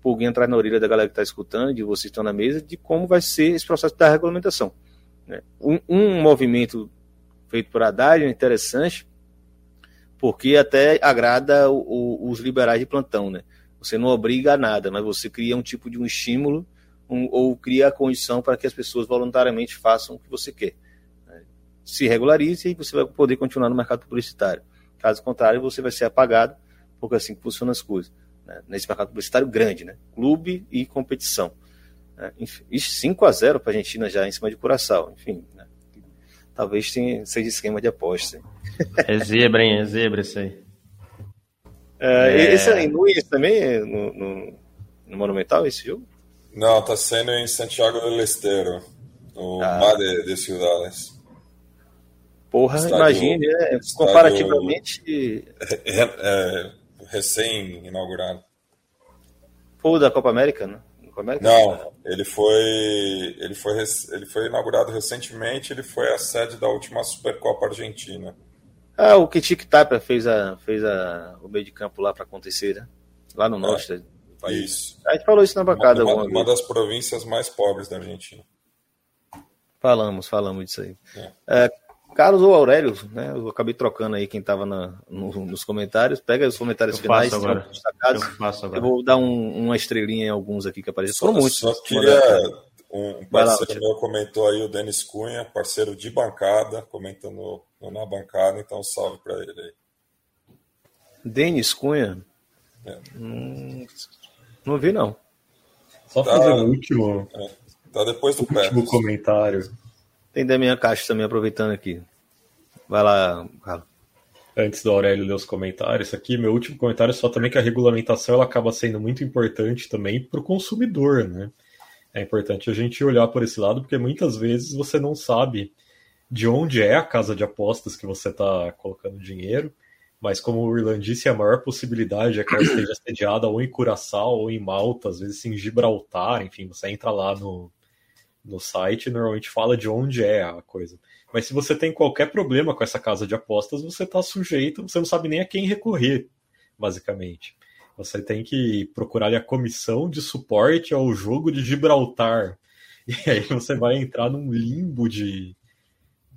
pulguinha entrar na orelha da galera que está escutando, de vocês estão na mesa, de como vai ser esse processo da regulamentação. Né? Um, um, movimento feito por Haddad é interessante, porque até agrada o, o, os liberais de plantão. Né? Você não obriga a nada, mas você cria um tipo de um estímulo um, ou cria a condição para que as pessoas voluntariamente façam o que você quer. Né? Se regularize e você vai poder continuar no mercado publicitário. Caso contrário, você vai ser apagado porque é assim que funcionam as coisas. Né? Nesse mercado publicitário grande, né? clube e competição. Né? Enfim, 5 a 0 para a Argentina já em cima de Curaçao. Enfim, né? talvez seja esquema de aposta. É zebra, hein? É zebra isso aí. É. Esse é em Nunes também, no, no, no, Monumental, esse jogo? Não, está sendo em Santiago del Estero, no ah. Mar de, de Ciudades. Porra, estádio, imagine, é, comparativamente. É, recém-inaugurado. O da Copa América, né? Copa América? Não, ele foi, ele, foi, ele foi inaugurado recentemente, ele foi a sede da última Supercopa Argentina. Ah, o que Tic Tapa fez, a, fez a, o meio de campo lá para acontecer, né? Lá no é, norte do país. Isso. A gente falou isso na bancada. Uma, uma, uma das províncias mais pobres da Argentina. Falamos, falamos disso aí. É. É, Carlos ou Aurélio, né? Eu acabei trocando aí quem estava no, nos comentários. Pega os comentários eu finais, agora. destacados. Eu, faço agora. eu vou dar um, uma estrelinha em alguns aqui que apareceram. Foram muitos. Só queria. Um parceiro meu comentou aí, o Denis Cunha, parceiro de bancada, comentando na bancada, então salve para ele aí. Denis Cunha? É. Hum, não vi, não. Só tá, fazer o último. É, tá depois do último comentário. Tem Damian Caixa também aproveitando aqui. Vai lá, Carlos. Antes do Aurélio ler os comentários aqui, meu último comentário é só também que a regulamentação ela acaba sendo muito importante também para o consumidor, né? É importante a gente olhar por esse lado, porque muitas vezes você não sabe de onde é a casa de apostas que você está colocando dinheiro, mas como o Irland disse, a maior possibilidade é que ela esteja sediada ou em Curaçao ou em Malta, às vezes em Gibraltar, enfim, você entra lá no, no site, normalmente fala de onde é a coisa. Mas se você tem qualquer problema com essa casa de apostas, você está sujeito, você não sabe nem a quem recorrer, basicamente. Você tem que procurar a comissão de suporte ao jogo de Gibraltar. E aí você vai entrar num limbo de,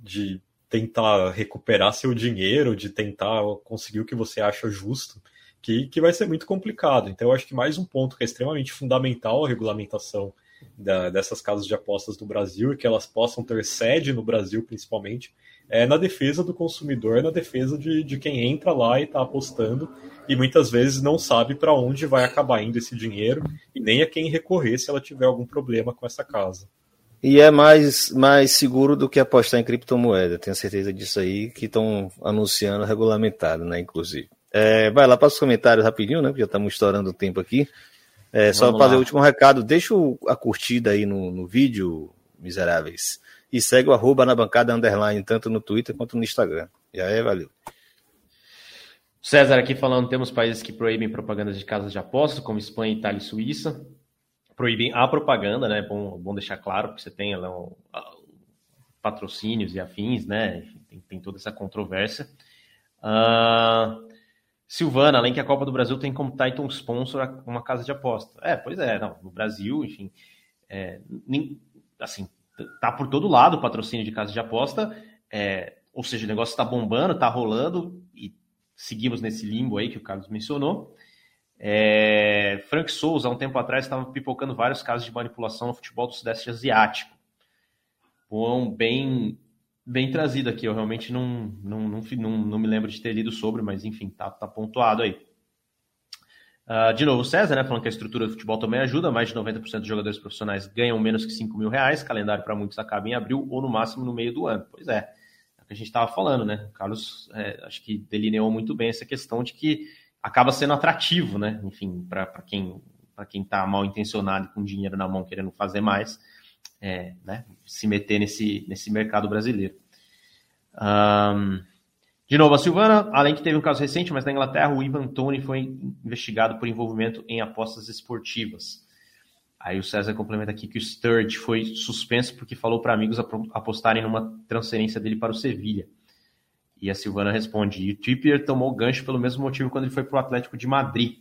de tentar recuperar seu dinheiro, de tentar conseguir o que você acha justo, que, que vai ser muito complicado. Então, eu acho que mais um ponto que é extremamente fundamental a regulamentação da, dessas casas de apostas do Brasil e que elas possam ter sede no Brasil, principalmente, é na defesa do consumidor, na defesa de, de quem entra lá e está apostando e muitas vezes não sabe para onde vai acabar indo esse dinheiro e nem a quem recorrer se ela tiver algum problema com essa casa. E é mais, mais seguro do que apostar em criptomoeda, tenho certeza disso aí, que estão anunciando regulamentado, né, inclusive. É, vai lá para os comentários rapidinho, né, porque já estamos estourando o tempo aqui. É, só fazer lá. o último recado, deixa a curtida aí no, no vídeo, miseráveis. E segue o arroba na bancada underline, tanto no Twitter quanto no Instagram. E aí, valeu. César aqui falando, temos países que proíbem propagandas de casas de apostas, como Espanha, Itália e Suíça. Proíbem a propaganda, né? Bom, bom deixar claro, porque você tem lá um, patrocínios e afins, né? Tem, tem toda essa controvérsia. Uh, Silvana, além que a Copa do Brasil tem como title sponsor uma casa de aposta. É, pois é, não, no Brasil, enfim, é, nem, assim, tá por todo lado o patrocínio de casa de aposta, é, ou seja, o negócio está bombando, está rolando, e seguimos nesse limbo aí que o Carlos mencionou. É, Frank Souza, há um tempo atrás, estava pipocando vários casos de manipulação no futebol do Sudeste Asiático. Bom, bem, bem trazido aqui. Eu realmente não, não, não, não, não me lembro de ter lido sobre, mas enfim, tá, tá pontuado aí. Uh, de novo, César, né, falando que a estrutura do futebol também ajuda. Mais de 90% dos jogadores profissionais ganham menos que 5 mil reais. Calendário para muitos acaba em abril ou no máximo no meio do ano. Pois é, é o que a gente estava falando, né? O Carlos, é, acho que delineou muito bem essa questão de que acaba sendo atrativo, né? Enfim, para quem para quem está mal intencionado com dinheiro na mão querendo fazer mais, é, né? Se meter nesse, nesse mercado brasileiro. Um, de novo, a Silvana, além que teve um caso recente, mas na Inglaterra, o Ivan Tony foi investigado por envolvimento em apostas esportivas. Aí o César complementa aqui que o Sturge foi suspenso porque falou para amigos apostarem numa transferência dele para o Sevilha. E a Silvana responde: e o Trippier tomou gancho pelo mesmo motivo quando ele foi para o Atlético de Madrid.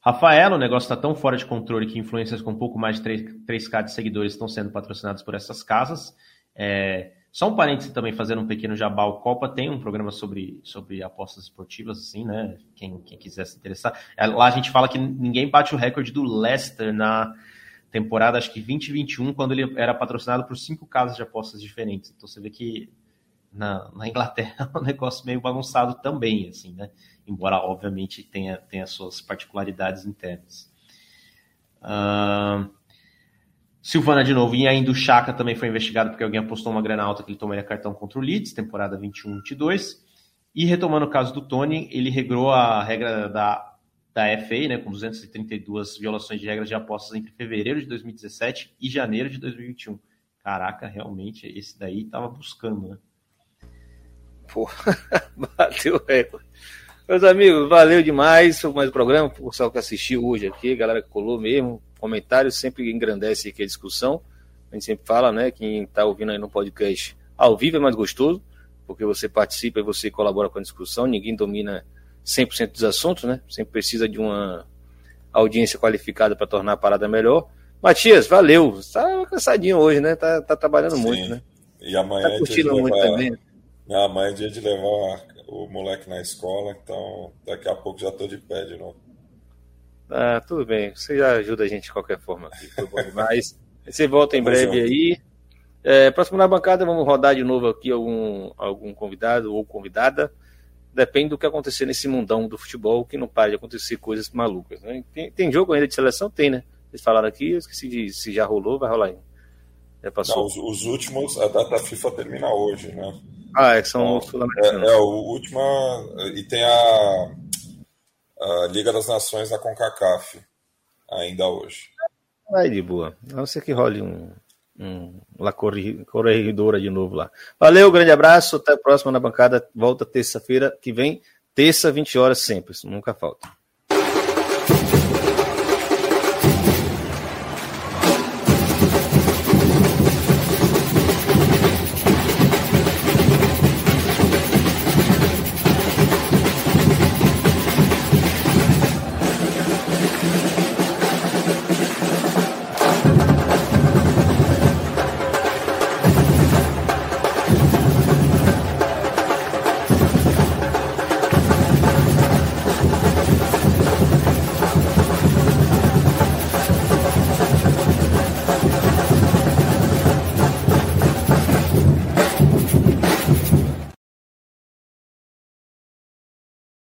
Rafael, o negócio está tão fora de controle que influências com pouco mais de 3, 3K de seguidores estão sendo patrocinados por essas casas. É, só um parênteses também, fazendo um pequeno jabá, o Copa tem um programa sobre, sobre apostas esportivas, assim, né? Quem, quem quiser se interessar. É, lá a gente fala que ninguém bate o recorde do Leicester na temporada, acho que 2021, quando ele era patrocinado por cinco casas de apostas diferentes. Então você vê que na, na Inglaterra é um negócio meio bagunçado também, assim, né? Embora, obviamente, tenha, tenha suas particularidades internas. Uh, Silvana de novo, e ainda o Chaka também foi investigado porque alguém apostou uma grana alta que ele tomaria cartão contra o Leeds, temporada 21-22. E retomando o caso do Tony, ele regrou a regra da, da FA, né, com 232 violações de regras de apostas entre fevereiro de 2017 e janeiro de 2021. Caraca, realmente, esse daí tava buscando, né? Pô, bateu o recorde. Meus amigos, valeu demais. Foi mais um programa. O pessoal que assistiu hoje aqui, galera que colou mesmo comentários sempre engrandece aqui a discussão. A gente sempre fala, né? Quem está ouvindo aí no podcast ao vivo é mais gostoso, porque você participa e você colabora com a discussão. Ninguém domina 100% dos assuntos, né? Sempre precisa de uma audiência qualificada para tornar a parada melhor. Matias, valeu. Está cansadinho hoje, né? Tá, tá trabalhando Sim. muito, né? E amanhã tá curtindo muito também. Né, amanhã é dia de levar o moleque na escola, então daqui a pouco já estou de pé de novo. Ah, tudo bem. Você já ajuda a gente de qualquer forma. Foi bom demais. Você volta em breve aí. É, próximo na bancada, vamos rodar de novo aqui algum, algum convidado ou convidada. Depende do que acontecer nesse mundão do futebol, que não para de acontecer coisas malucas. Né? Tem, tem jogo ainda de seleção? Tem, né? Vocês falaram aqui, eu esqueci de se já rolou, vai rolar ainda. Já passou. Não, os, os, últimos, a data FIFA termina hoje, né? Ah, é que são então, é, é, o último. E tem a a Liga das Nações da CONCACAF ainda hoje. Vai de boa. A não ser que role um, um La Corregidora de novo lá. Valeu, grande abraço, até a próxima na bancada. Volta terça-feira que vem, terça, 20 horas sempre, nunca falta.